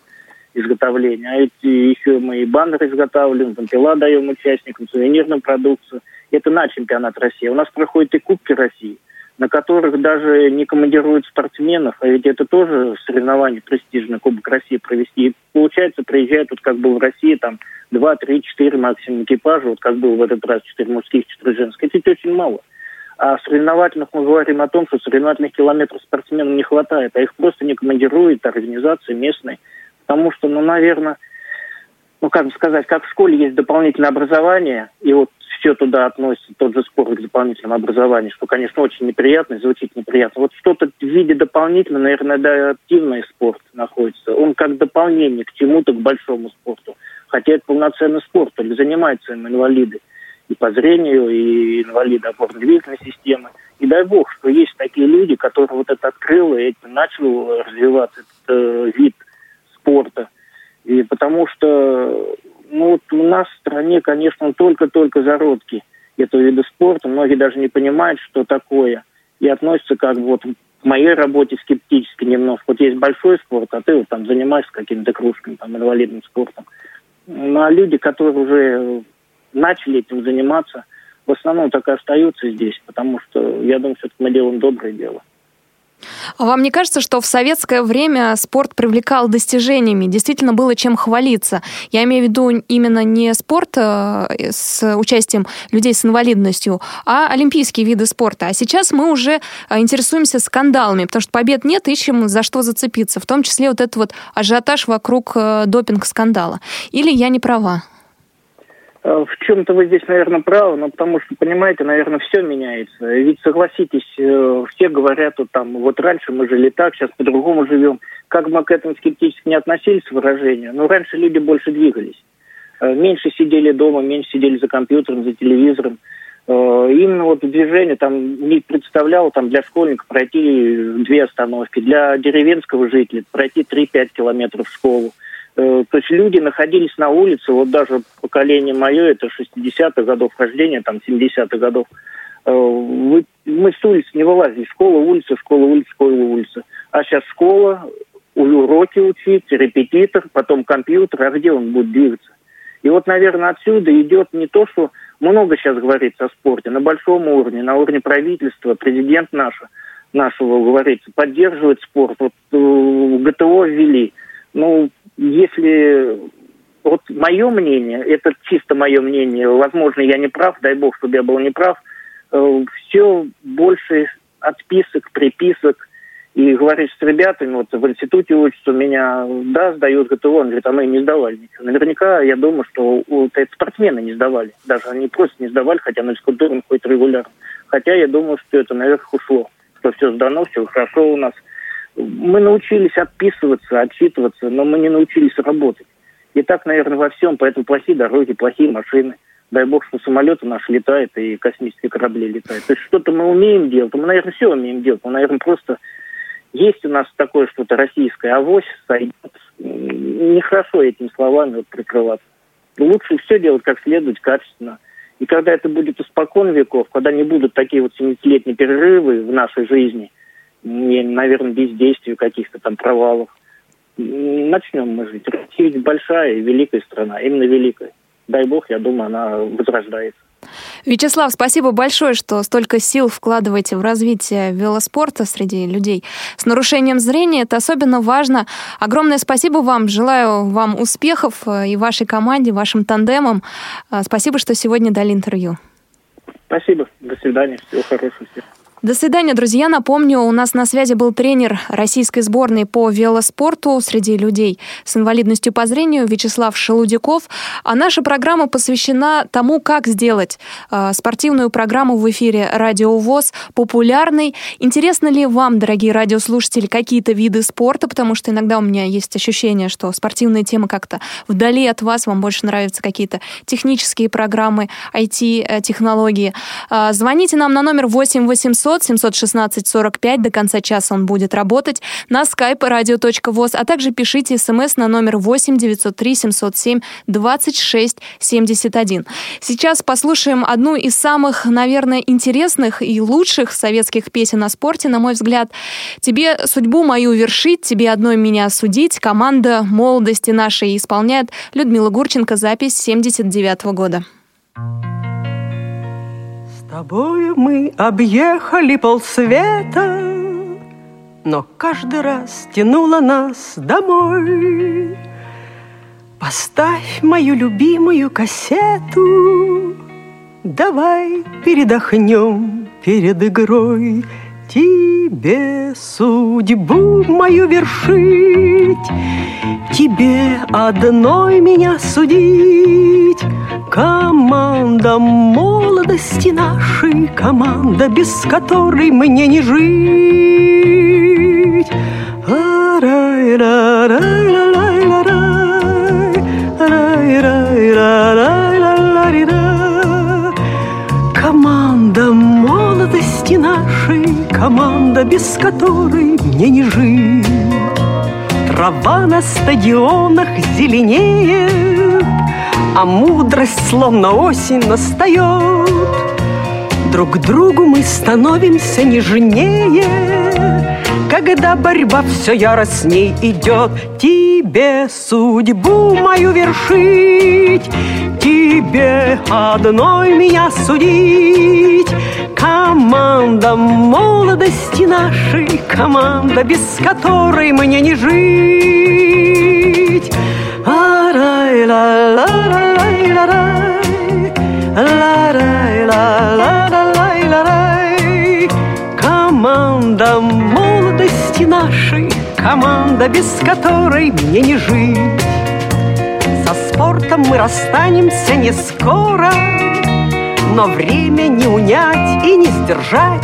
изготовления. А эти еще мы и баннеры изготавливаем, вампила даем участникам, сувенирную продукцию. Это на чемпионат России. У нас проходят и Кубки России – на которых даже не командируют спортсменов, а ведь это тоже соревнование престижное, Кубок России провести. И получается, приезжают, вот как был в России, там, два, три, четыре максимум экипажа, вот как был в этот раз, четыре мужских, четыре женских. Это очень мало. А соревновательных мы говорим о том, что соревновательных километров спортсменам не хватает, а их просто не командирует организации местные. Потому что, ну, наверное, ну, как бы сказать, как в школе есть дополнительное образование, и вот все туда относится, тот же спорт к дополнительному образованию, что, конечно, очень неприятно, звучит неприятно. Вот что-то в виде дополнительного, наверное, да, активный спорт находится. Он как дополнение к чему-то, к большому спорту. Хотя это полноценный спорт, только занимаются им инвалиды и по зрению, и инвалиды опорно-двигательной системы. И дай бог, что есть такие люди, которые вот это открыл, и это начал развиваться, этот э, вид спорта. И потому что ну вот у нас в стране, конечно, только-только зародки этого вида спорта. Многие даже не понимают, что такое. И относятся как бы вот к моей работе скептически немножко. Вот есть большой спорт, а ты вот там занимаешься какими-то кружками, там, инвалидным спортом. Ну, а люди, которые уже начали этим заниматься, в основном так и остаются здесь, потому что я думаю, что мы делаем доброе дело. А вам не кажется, что в советское время спорт привлекал достижениями, действительно было чем хвалиться? Я имею в виду именно не спорт э, с участием людей с инвалидностью, а олимпийские виды спорта. А сейчас мы уже э, интересуемся скандалами, потому что побед нет, ищем за что зацепиться, в том числе вот этот вот ажиотаж вокруг э, допинг-скандала. Или я не права? Э, в чем-то вы здесь, наверное, правы, но потому что, понимаете, наверное, все меняется. Ведь, согласитесь, э, все говорят, вот там, вот раньше мы жили так, сейчас по-другому живем. Как мы к этому скептически не относились, выражению, но раньше люди больше двигались. Э, меньше сидели дома, меньше сидели за компьютером, за телевизором. Именно вот движение там не представляло там для школьника пройти две остановки, для деревенского жителя пройти 3-5 километров в школу. Э, то есть люди находились на улице, вот даже поколение мое, это 60-х годов рождения, там 70-х годов, э, мы с улицы не вылазили. Школа, улица, школа, улица, школа, улица. А сейчас школа, уроки учить, репетитор, потом компьютер, а где он будет двигаться? И вот, наверное, отсюда идет не то, что много сейчас говорится о спорте, на большом уровне, на уровне правительства, президент наш, нашего говорится, поддерживает спорт. Вот э, ГТО ввели. Ну, если вот мое мнение, это чисто мое мнение, возможно, я не прав, дай бог, чтобы я был не прав, э, все больше отписок, приписок, и говоришь с ребятами, вот в институте учатся, меня, да, сдают ГТО, он говорит, а мы не сдавали ничего. Наверняка, я думаю, что вот это спортсмены не сдавали. Даже они просто не сдавали, хотя на физкультуру ходят регулярно. Хотя я думаю, что это наверх ушло, что все сдано, все хорошо у нас – мы научились отписываться, отчитываться, но мы не научились работать. И так, наверное, во всем, поэтому плохие дороги, плохие машины. Дай бог, что самолеты наши летают и космические корабли летают. То есть что-то мы умеем делать, мы, наверное, все умеем делать, мы, наверное, просто есть у нас такое что-то российское, авось сойдет. Нехорошо этими словами вот прикрываться. Лучше все делать как следует, качественно. И когда это будет испокон веков, когда не будут такие вот 70-летние перерывы в нашей жизни, наверное, бездействию каких-то там провалов, начнем мы жить. Россия ведь большая и великая страна, именно великая. Дай бог, я думаю, она возрождается. Вячеслав, спасибо большое, что столько сил вкладываете в развитие велоспорта среди людей с нарушением зрения. Это особенно важно. Огромное спасибо вам. Желаю вам успехов э, и вашей команде, вашим тандемам. Э, спасибо, что сегодня дали интервью. Спасибо. До свидания. Всего хорошего всем. До свидания, друзья. Напомню, у нас на связи был тренер российской сборной по велоспорту среди людей с инвалидностью по зрению Вячеслав Шелудяков. А наша программа посвящена тому, как сделать э, спортивную программу в эфире Радио ВОЗ популярной. Интересно ли вам, дорогие радиослушатели, какие-то виды спорта? Потому что иногда у меня есть ощущение, что спортивные темы как-то вдали от вас, вам больше нравятся какие-то технические программы, IT-технологии. Э, звоните нам на номер 8 800 800 716 45. До конца часа он будет работать. На skype radio.voz, а также пишите смс на номер 8 903 707 26 71. Сейчас послушаем одну из самых, наверное, интересных и лучших советских песен о спорте, на мой взгляд. «Тебе судьбу мою вершить, тебе одной меня судить» команда молодости нашей исполняет Людмила Гурченко, запись 79 -го года. С тобою мы объехали полсвета, Но каждый раз тянуло нас домой. Поставь мою любимую кассету, Давай передохнем перед игрой. Тебе судьбу мою вершить, Тебе одной меня судить. Команда молодости нашей, Команда, без которой мне не жить. Команда молодости нашей, Команда, без которой мне не жить. Трава на стадионах зеленеет, А мудрость, словно осень, настает. Друг другу мы становимся нежнее, Когда борьба все яростней идет. Тебе судьбу мою вершить, Тебе одной меня судить, Команда молодости нашей, команда, без которой мне не жить. Команда молодости нашей, команда, без которой мне не жить. Со спортом мы расстанемся не скоро, но время не унять и не сдержать.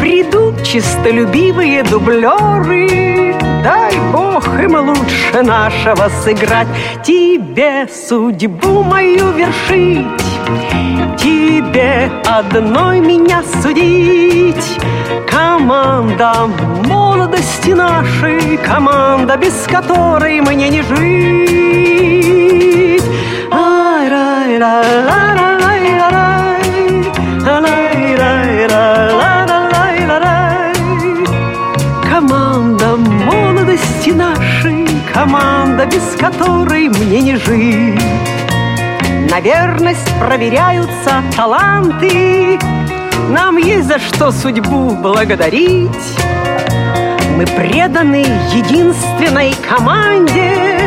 Придут чистолюбивые дублеры, дай бог им лучше нашего сыграть. Тебе судьбу мою вершить, тебе одной меня судить. Команда молодости нашей, команда, без которой мне не жить. Ай-рай-рай-рай-рай. Команда, без которой мне не жить. На верность проверяются таланты, нам есть за что судьбу благодарить. Мы преданы единственной команде,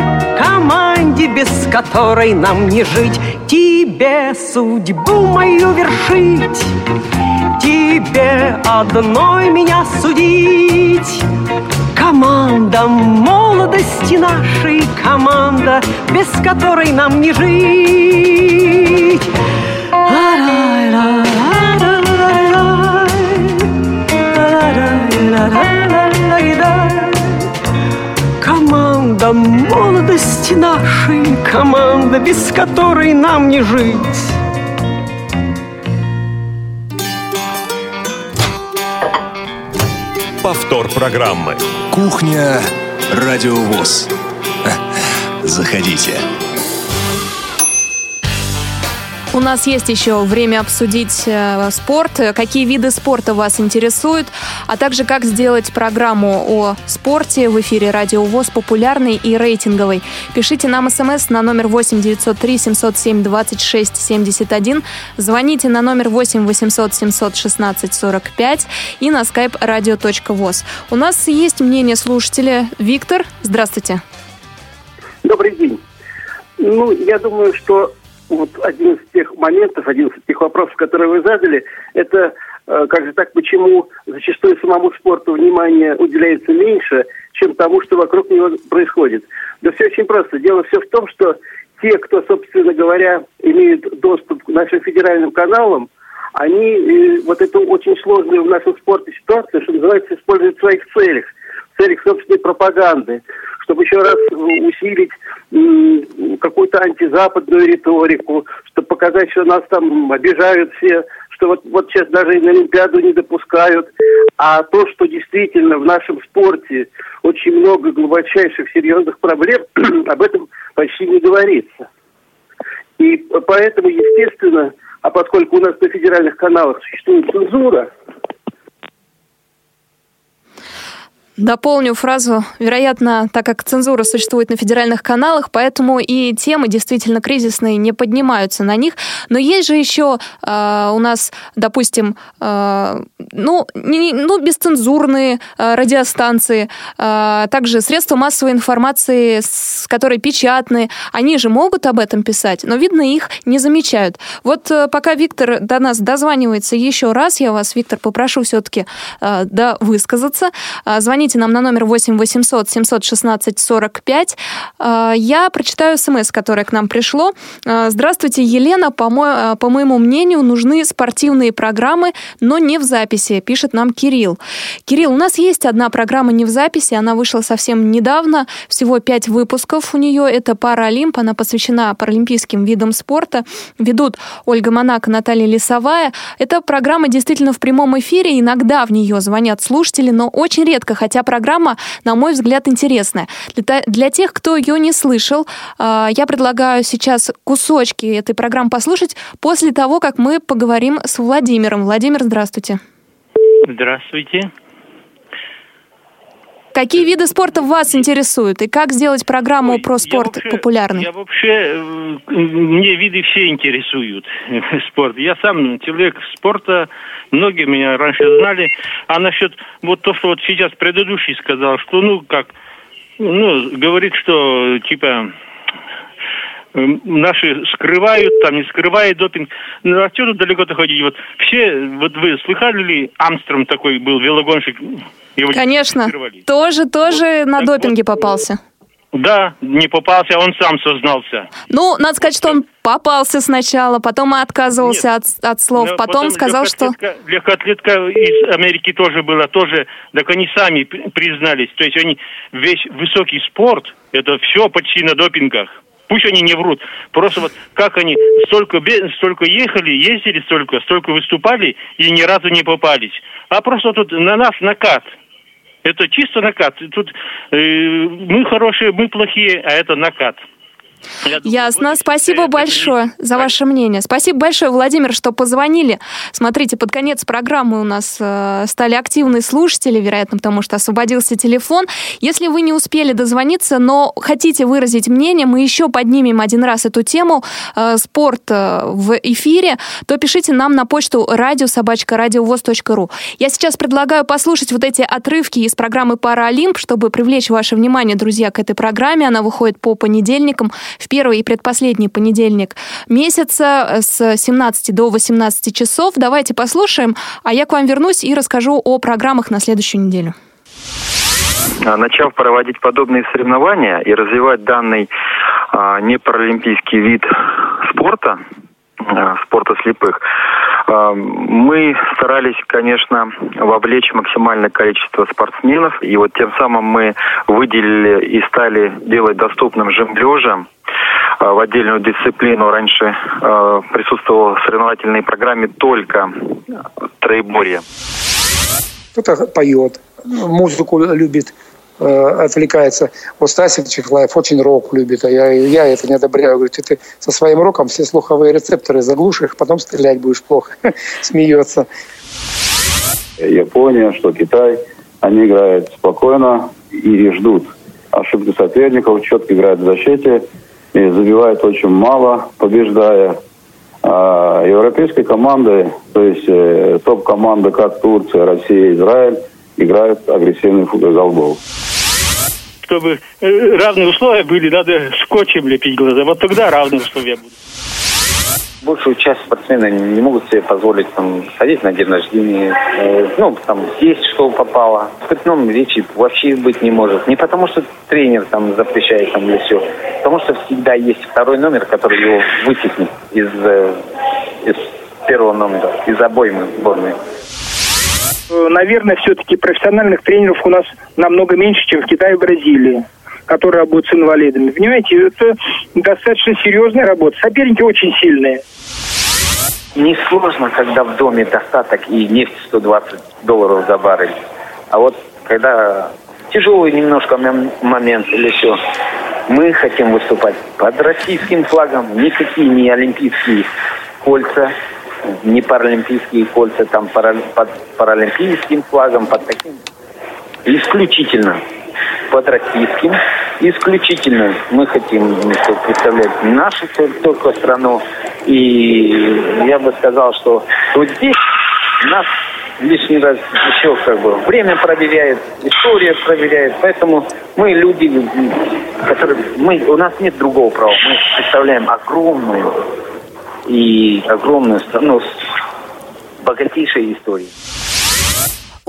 команде, без которой нам не жить. Тебе судьбу мою вершить, тебе одной меня судить. Команда молодости нашей, команда, без которой нам не жить. Команда молодости нашей, команда, без которой нам не жить. Повтор программы. Кухня Радиовоз. Заходите. У нас есть еще время обсудить э, спорт, какие виды спорта вас интересуют, а также как сделать программу о спорте в эфире Радио ВОЗ популярной и рейтинговой. Пишите нам смс на номер 8 903 707 26 71, звоните на номер 8 800 716 45 и на skype radio.voz. У нас есть мнение слушателя. Виктор, здравствуйте. Добрый день. Ну, я думаю, что вот один из тех моментов, один из тех вопросов, которые вы задали, это э, как же так, почему зачастую самому спорту внимание уделяется меньше, чем тому, что вокруг него происходит. Да все очень просто. Дело все в том, что те, кто, собственно говоря, имеют доступ к нашим федеральным каналам, они э, вот эту очень сложную в нашем спорте ситуацию, что называется, используют в своих целях, в целях собственной пропаганды чтобы еще раз усилить какую-то антизападную риторику, чтобы показать, что нас там обижают все, что вот, вот сейчас даже и на Олимпиаду не допускают. А то, что действительно в нашем спорте очень много глубочайших серьезных проблем, об этом почти не говорится. И поэтому, естественно, а поскольку у нас на федеральных каналах существует цензура, Дополню фразу. Вероятно, так как цензура существует на федеральных каналах, поэтому и темы действительно кризисные не поднимаются на них. Но есть же еще э, у нас, допустим, э, ну, не, ну, бесцензурные э, радиостанции, э, также средства массовой информации, с, которые печатные. Они же могут об этом писать, но, видно, их не замечают. Вот э, пока Виктор до нас дозванивается еще раз, я вас, Виктор, попрошу все-таки э, да, высказаться. Э, звоните нам на номер 8 800 716 45. Я прочитаю смс, которое к нам пришло. Э, здравствуйте, Елена. По, мо... Э, по моему мнению, нужны спортивные программы, но не в записи, пишет нам Кирилл. Кирилл, у нас есть одна программа не в записи, она вышла совсем недавно, всего пять выпусков у нее. Это Паралимп, она посвящена паралимпийским видам спорта. Ведут Ольга Монако, Наталья Лисовая. Эта программа действительно в прямом эфире, иногда в нее звонят слушатели, но очень редко, хотя хотя программа, на мой взгляд, интересная. Для, для тех, кто ее не слышал, э, я предлагаю сейчас кусочки этой программы послушать после того, как мы поговорим с Владимиром. Владимир, здравствуйте. Здравствуйте. Какие виды спорта вас интересуют и как сделать программу Ой, про спорт вообще, популярной? Я вообще, э, мне виды все интересуют спорт. Я сам человек спорта, многие меня раньше знали. А насчет вот то, что вот сейчас предыдущий сказал, что ну как, ну говорит, что типа наши скрывают, там не скрывают допинг. Ну, а что тут далеко-то ходить? Вот все, вот вы слыхали ли, Амстром такой был, велогонщик? Его Конечно, тоже, тоже вот, на допинге вот, попался. Да, не попался, он сам сознался. Ну, надо сказать, что он попался сначала, потом отказывался от, от слов, потом, потом сказал, что... Легкоатлетка из Америки тоже была, тоже, так они сами признались. То есть они, весь высокий спорт, это все почти на допингах. Пусть они не врут. Просто вот как они столько, столько ехали, ездили столько, столько выступали и ни разу не попались. А просто тут на нас накат. Это чисто накат. Тут э, мы хорошие, мы плохие, а это накат. Думаю, Ясно. Спасибо большое за ваше мнение. Спасибо большое, Владимир, что позвонили. Смотрите, под конец программы у нас э, стали активные слушатели, вероятно, потому что освободился телефон. Если вы не успели дозвониться, но хотите выразить мнение, мы еще поднимем один раз эту тему э, спорт э, в эфире, то пишите нам на почту радиособачка.радиовоз.ру. Я сейчас предлагаю послушать вот эти отрывки из программы «Паралимп», чтобы привлечь ваше внимание, друзья, к этой программе. Она выходит по понедельникам в первый и предпоследний понедельник месяца с 17 до 18 часов. Давайте послушаем, а я к вам вернусь и расскажу о программах на следующую неделю. А, начав проводить подобные соревнования и развивать данный а, непаралимпийский вид спорта, а, спорта слепых, мы старались, конечно, вовлечь максимальное количество спортсменов, и вот тем самым мы выделили и стали делать доступным жим лежа в отдельную дисциплину. Раньше присутствовал в соревновательной программе только троеборье. кто-то поет, музыку любит, э, отвлекается. Вот Стасик Чехлаев очень рок любит, а я, я это не одобряю. Говорю, ты, со своим роком все слуховые рецепторы заглушишь, потом стрелять будешь плохо. Смеется. Япония, что Китай, они играют спокойно и ждут ошибки соперников, четко играют в защите, и забивают очень мало, побеждая. А европейские команды, то есть э, топ-команды, как Турция, Россия, Израиль, играют агрессивный футбол. Чтобы э, равные условия были, надо скотчем лепить глаза. Вот тогда равные условия будут большую часть спортсмены не могут себе позволить там ходить на день рождения, э, ну, там, есть что попало. В спиртном речи вообще быть не может. Не потому, что тренер там запрещает там или все, потому что всегда есть второй номер, который его вытеснит из, э, из первого номера, из обоймы сборной. Наверное, все-таки профессиональных тренеров у нас намного меньше, чем в Китае и Бразилии которые работают с инвалидами. Понимаете, это достаточно серьезная работа. Соперники очень сильные. Несложно, когда в доме достаток и нефть 120 долларов за баррель. А вот когда тяжелый немножко момент или все, мы хотим выступать под российским флагом, никакие не олимпийские кольца, не паралимпийские кольца, там под паралимпийским флагом, под таким. Исключительно под российским. Исключительно мы хотим представлять нашу только страну. И я бы сказал, что вот здесь нас лишний раз еще как бы время проверяет, история проверяет. Поэтому мы люди, которые мы у нас нет другого права. Мы представляем огромную и огромную страну с богатейшей историей.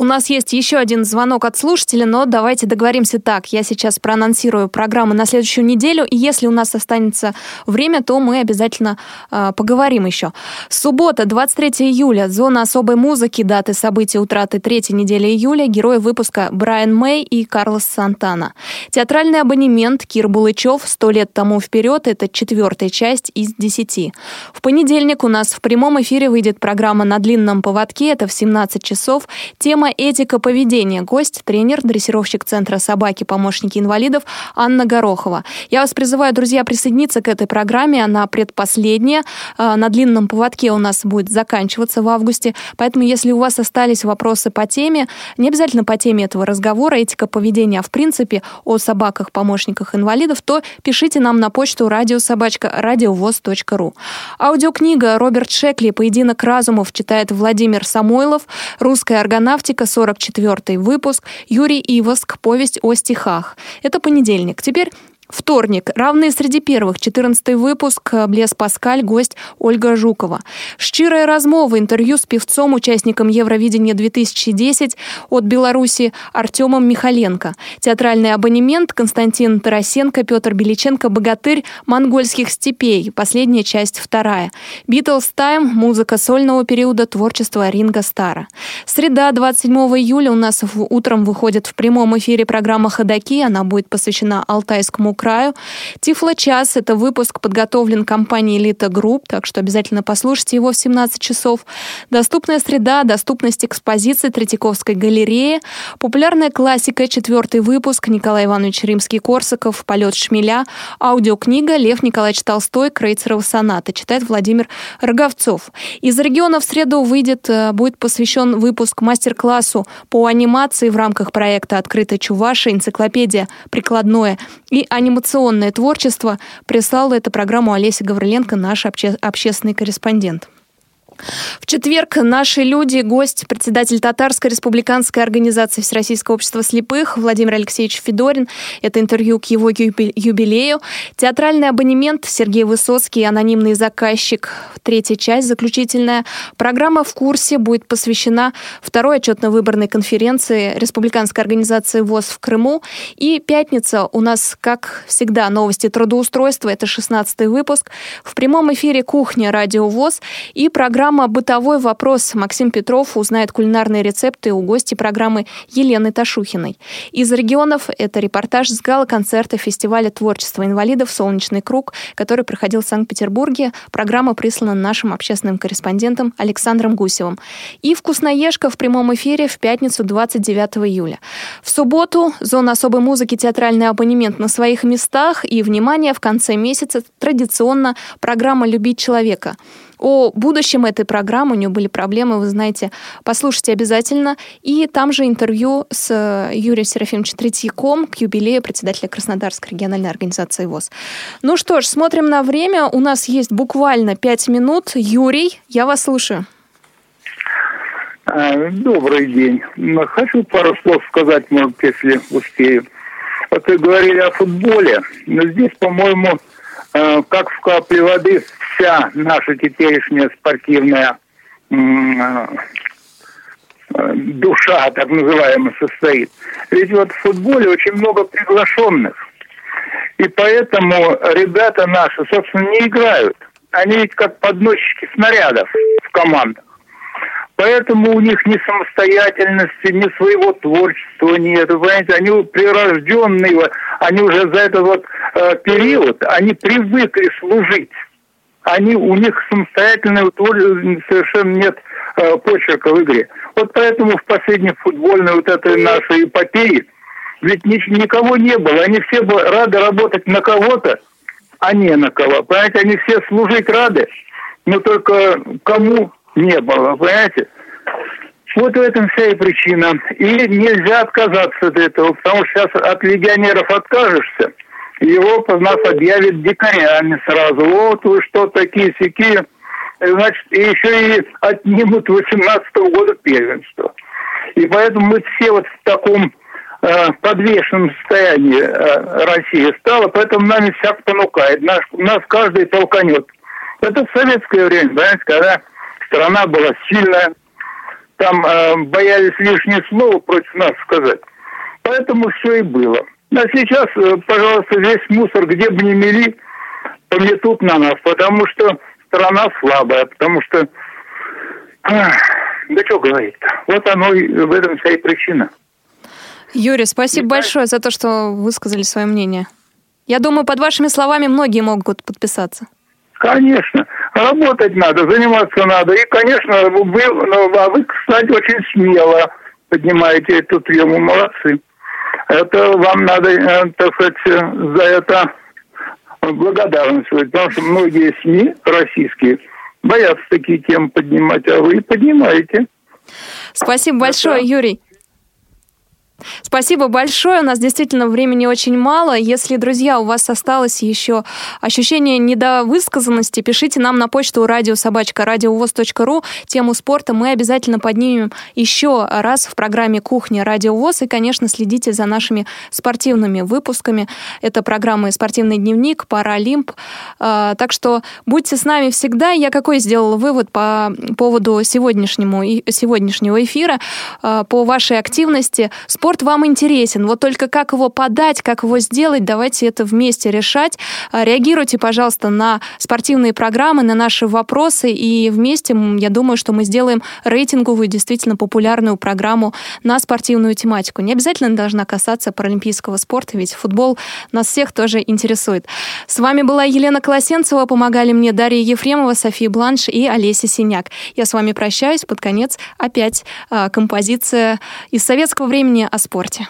У нас есть еще один звонок от слушателя, но давайте договоримся так. Я сейчас проанонсирую программу на следующую неделю, и если у нас останется время, то мы обязательно э, поговорим еще. Суббота, 23 июля, зона особой музыки, даты событий утраты третьей недели июля, герои выпуска Брайан Мэй и Карлос Сантана. Театральный абонемент Кир Булычев «Сто лет тому вперед» — это четвертая часть из десяти. В понедельник у нас в прямом эфире выйдет программа «На длинном поводке», это в 17 часов. Тема «Этика поведения». Гость, тренер, дрессировщик Центра собаки, помощники инвалидов Анна Горохова. Я вас призываю, друзья, присоединиться к этой программе. Она предпоследняя. А, на длинном поводке у нас будет заканчиваться в августе. Поэтому, если у вас остались вопросы по теме, не обязательно по теме этого разговора, этика поведения, а в принципе о собаках, помощниках инвалидов, то пишите нам на почту радиособачка радиовоз.ру. Аудиокнига Роберт Шекли «Поединок разумов» читает Владимир Самойлов. Русская органавтика Фантастика, 44 выпуск, Юрий Ивоск, повесть о стихах. Это понедельник. Теперь Вторник. Равные среди первых. 14 выпуск. Блес Паскаль. Гость Ольга Жукова. Щирая размова. Интервью с певцом, участником Евровидения 2010 от Беларуси Артемом Михаленко. Театральный абонемент. Константин Тарасенко, Петр Беличенко, Богатырь монгольских степей. Последняя часть вторая. Beatles Time. Музыка сольного периода творчества Ринго Старра. Среда, 27 июля у нас утром выходит в прямом эфире программа «Ходоки». Она будет посвящена Алтайскому краю. Тифло-час — это выпуск подготовлен компанией «Элита Групп», так что обязательно послушайте его в 17 часов. Доступная среда, доступность экспозиции Третьяковской галереи, популярная классика, четвертый выпуск, Николай Иванович Римский-Корсаков, «Полет шмеля», аудиокнига «Лев Николаевич Толстой. Крейцерова соната», читает Владимир Роговцов. Из региона в среду выйдет, э, будет посвящен выпуск мастер-классу по анимации в рамках проекта «Открытая Чуваша. Энциклопедия. Прикладное и анимация анимационное творчество прислала эту программу Олеся Гавриленко, наш обще- общественный корреспондент. В четверг наши люди, гость, председатель Татарской республиканской организации Всероссийского общества слепых Владимир Алексеевич Федорин. Это интервью к его юбилею. Театральный абонемент Сергей Высоцкий, анонимный заказчик. Третья часть, заключительная. Программа «В курсе» будет посвящена второй отчетно-выборной конференции Республиканской организации ВОЗ в Крыму. И пятница у нас, как всегда, новости трудоустройства. Это 16 выпуск. В прямом эфире «Кухня. Радио ВОЗ» и программа программа «Бытовой вопрос». Максим Петров узнает кулинарные рецепты у гости программы Елены Ташухиной. Из регионов это репортаж с гала-концерта фестиваля творчества инвалидов «Солнечный круг», который проходил в Санкт-Петербурге. Программа прислана нашим общественным корреспондентом Александром Гусевым. И «Вкусноежка» в прямом эфире в пятницу 29 июля. В субботу зона особой музыки «Театральный абонемент» на своих местах. И, внимание, в конце месяца традиционно программа «Любить человека». О будущем этой программы, у нее были проблемы, вы знаете, послушайте обязательно. И там же интервью с э, Юрием Серафимовичем Третьяком к юбилею председателя Краснодарской региональной организации ВОЗ. Ну что ж, смотрим на время. У нас есть буквально пять минут. Юрий, я вас слушаю. А, добрый день. Хочу пару слов сказать, может, если успею. Вот вы говорили о футболе, но здесь, по-моему, э, как в капле воды вся наша теперешняя спортивная э, душа, так называемая, состоит. Ведь вот в футболе очень много приглашенных. И поэтому ребята наши, собственно, не играют. Они ведь как подносчики снарядов в командах. Поэтому у них ни самостоятельности, ни своего творчества нет. Вы понимаете, они прирожденные, они уже за этот вот э, период, они привыкли служить они, у них самостоятельного совершенно нет э, почерка в игре. Вот поэтому в последней футбольной вот этой нашей эпопеи ведь ни, никого не было. Они все бы рады работать на кого-то, а не на кого. Понимаете, они все служить рады, но только кому не было, понимаете? Вот в этом вся и причина. И нельзя отказаться от этого, потому что сейчас от легионеров откажешься, его нас объявят дикарями сразу. Вот вы что, такие сякие. Значит, и еще и отнимут 18 -го года первенство. И поэтому мы все вот в таком э, подвешенном состоянии э, Россия стала, поэтому нами всяк понукает. Нас, нас каждый толканет. Это в советское время, понимаете, когда страна была сильная, там э, боялись лишнее слово против нас сказать. Поэтому все и было. А сейчас, э, пожалуйста, весь мусор, где бы ни мели, пометут на нас, потому что страна слабая, потому что... Да что говорить-то? Вот оно и в этом вся и причина. Юрий, спасибо большое за то, что высказали свое мнение. Я думаю, под вашими словами многие могут подписаться. Конечно. Работать надо, заниматься надо. И, конечно, вы, ну, а вы, кстати, очень смело поднимаете эту тему. Молодцы это вам надо, э, так сказать, за это благодарность, потому что многие СМИ российские боятся такие темы поднимать, а вы поднимаете. Спасибо большое, Юрий. Спасибо большое. У нас действительно времени очень мало. Если, друзья, у вас осталось еще ощущение недовысказанности, пишите нам на почту радиособачка радиовоз.ру тему спорта. Мы обязательно поднимем еще раз в программе «Кухня Радиовоз». И, конечно, следите за нашими спортивными выпусками. Это программы «Спортивный дневник», «Паралимп». А, так что будьте с нами всегда. Я какой сделала вывод по поводу сегодняшнему, сегодняшнего эфира, а, по вашей активности. Спорт вам интересен, вот только как его подать, как его сделать, давайте это вместе решать. А, реагируйте, пожалуйста, на спортивные программы, на наши вопросы, и вместе, я думаю, что мы сделаем рейтинговую, действительно популярную программу на спортивную тематику. Не обязательно должна касаться паралимпийского спорта, ведь футбол нас всех тоже интересует. С вами была Елена Колосенцева, помогали мне Дарья Ефремова, София Бланш и Олеся Синяк. Я с вами прощаюсь, под конец опять а, композиция из советского времени о спорте.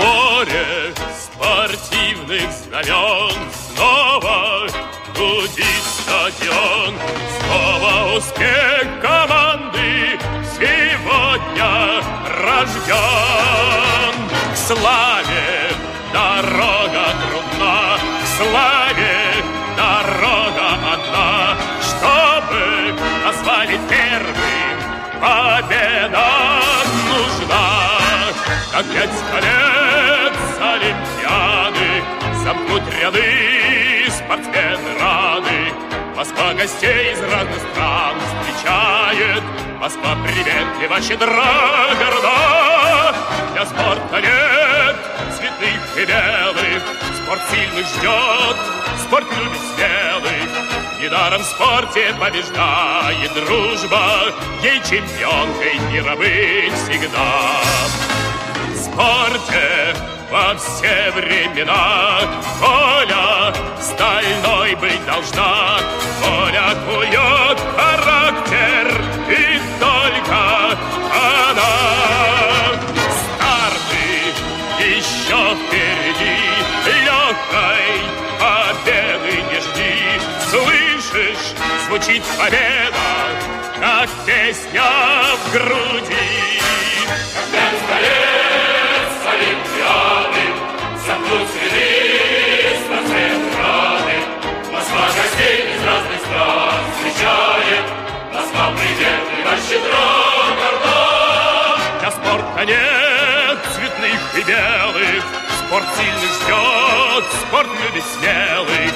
Море спортивных знамен Снова гудит стадион Снова успех рожден К славе дорога трудна К славе дорога одна. Чтобы освалить первым Победа нужна. Как пять колец Олимпиады Замкнуть ряды спортсмены рады Москва гостей из разных стран встречает. Москва приветлива, щедра, горда. Для спорта нет цветных и белых. Спорт сильных ждет, спорт любит смелых. Недаром в спорте побеждает дружба, Ей чемпионкой мира быть всегда. В спорте во все времена. Воля стальной быть должна. Воля кует характер И только она. Старты еще впереди Легкой победы не жди. Слышишь, звучит победа Как песня в груди Для спорта нет цветных и белых. Спорт сильных ждет, спорт любит смелых.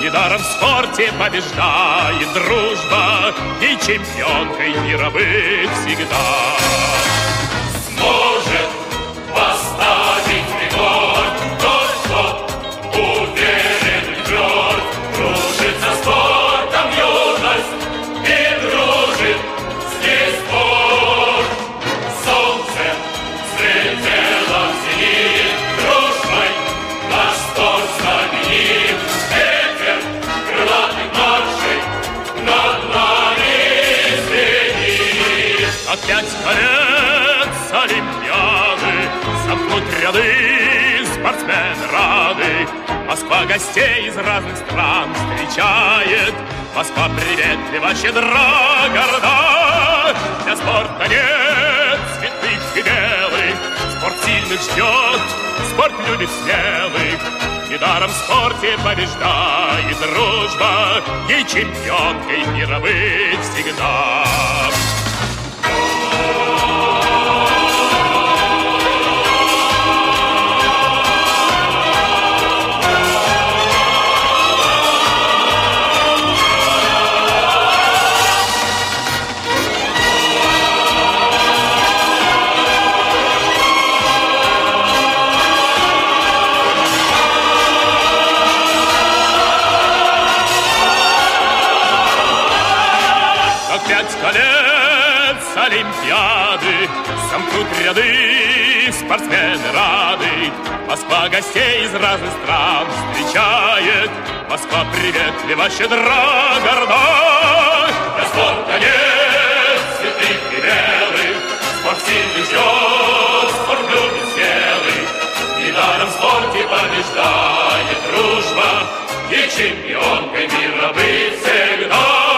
Недаром в спорте побеждает дружба И чемпионкой мира быть всегда гостей из разных стран встречает. Москва приветлива, щедра, горда. Для спорта нет цветных и белых Спорт сильных ждет, спорт любит смелых. Недаром в спорте побеждает дружба. Ей чемпионкой мира быть всегда Олимпиады. Сомкнут ряды спортсмены рады. Москва гостей из разных стран встречает. Москва приветлива, щедра, горда спорта нет цветных и белых. Спорт сильный ждет, спорт любит смелый. Недаром в спорте побеждает дружба. И чемпионкой мира быть всегда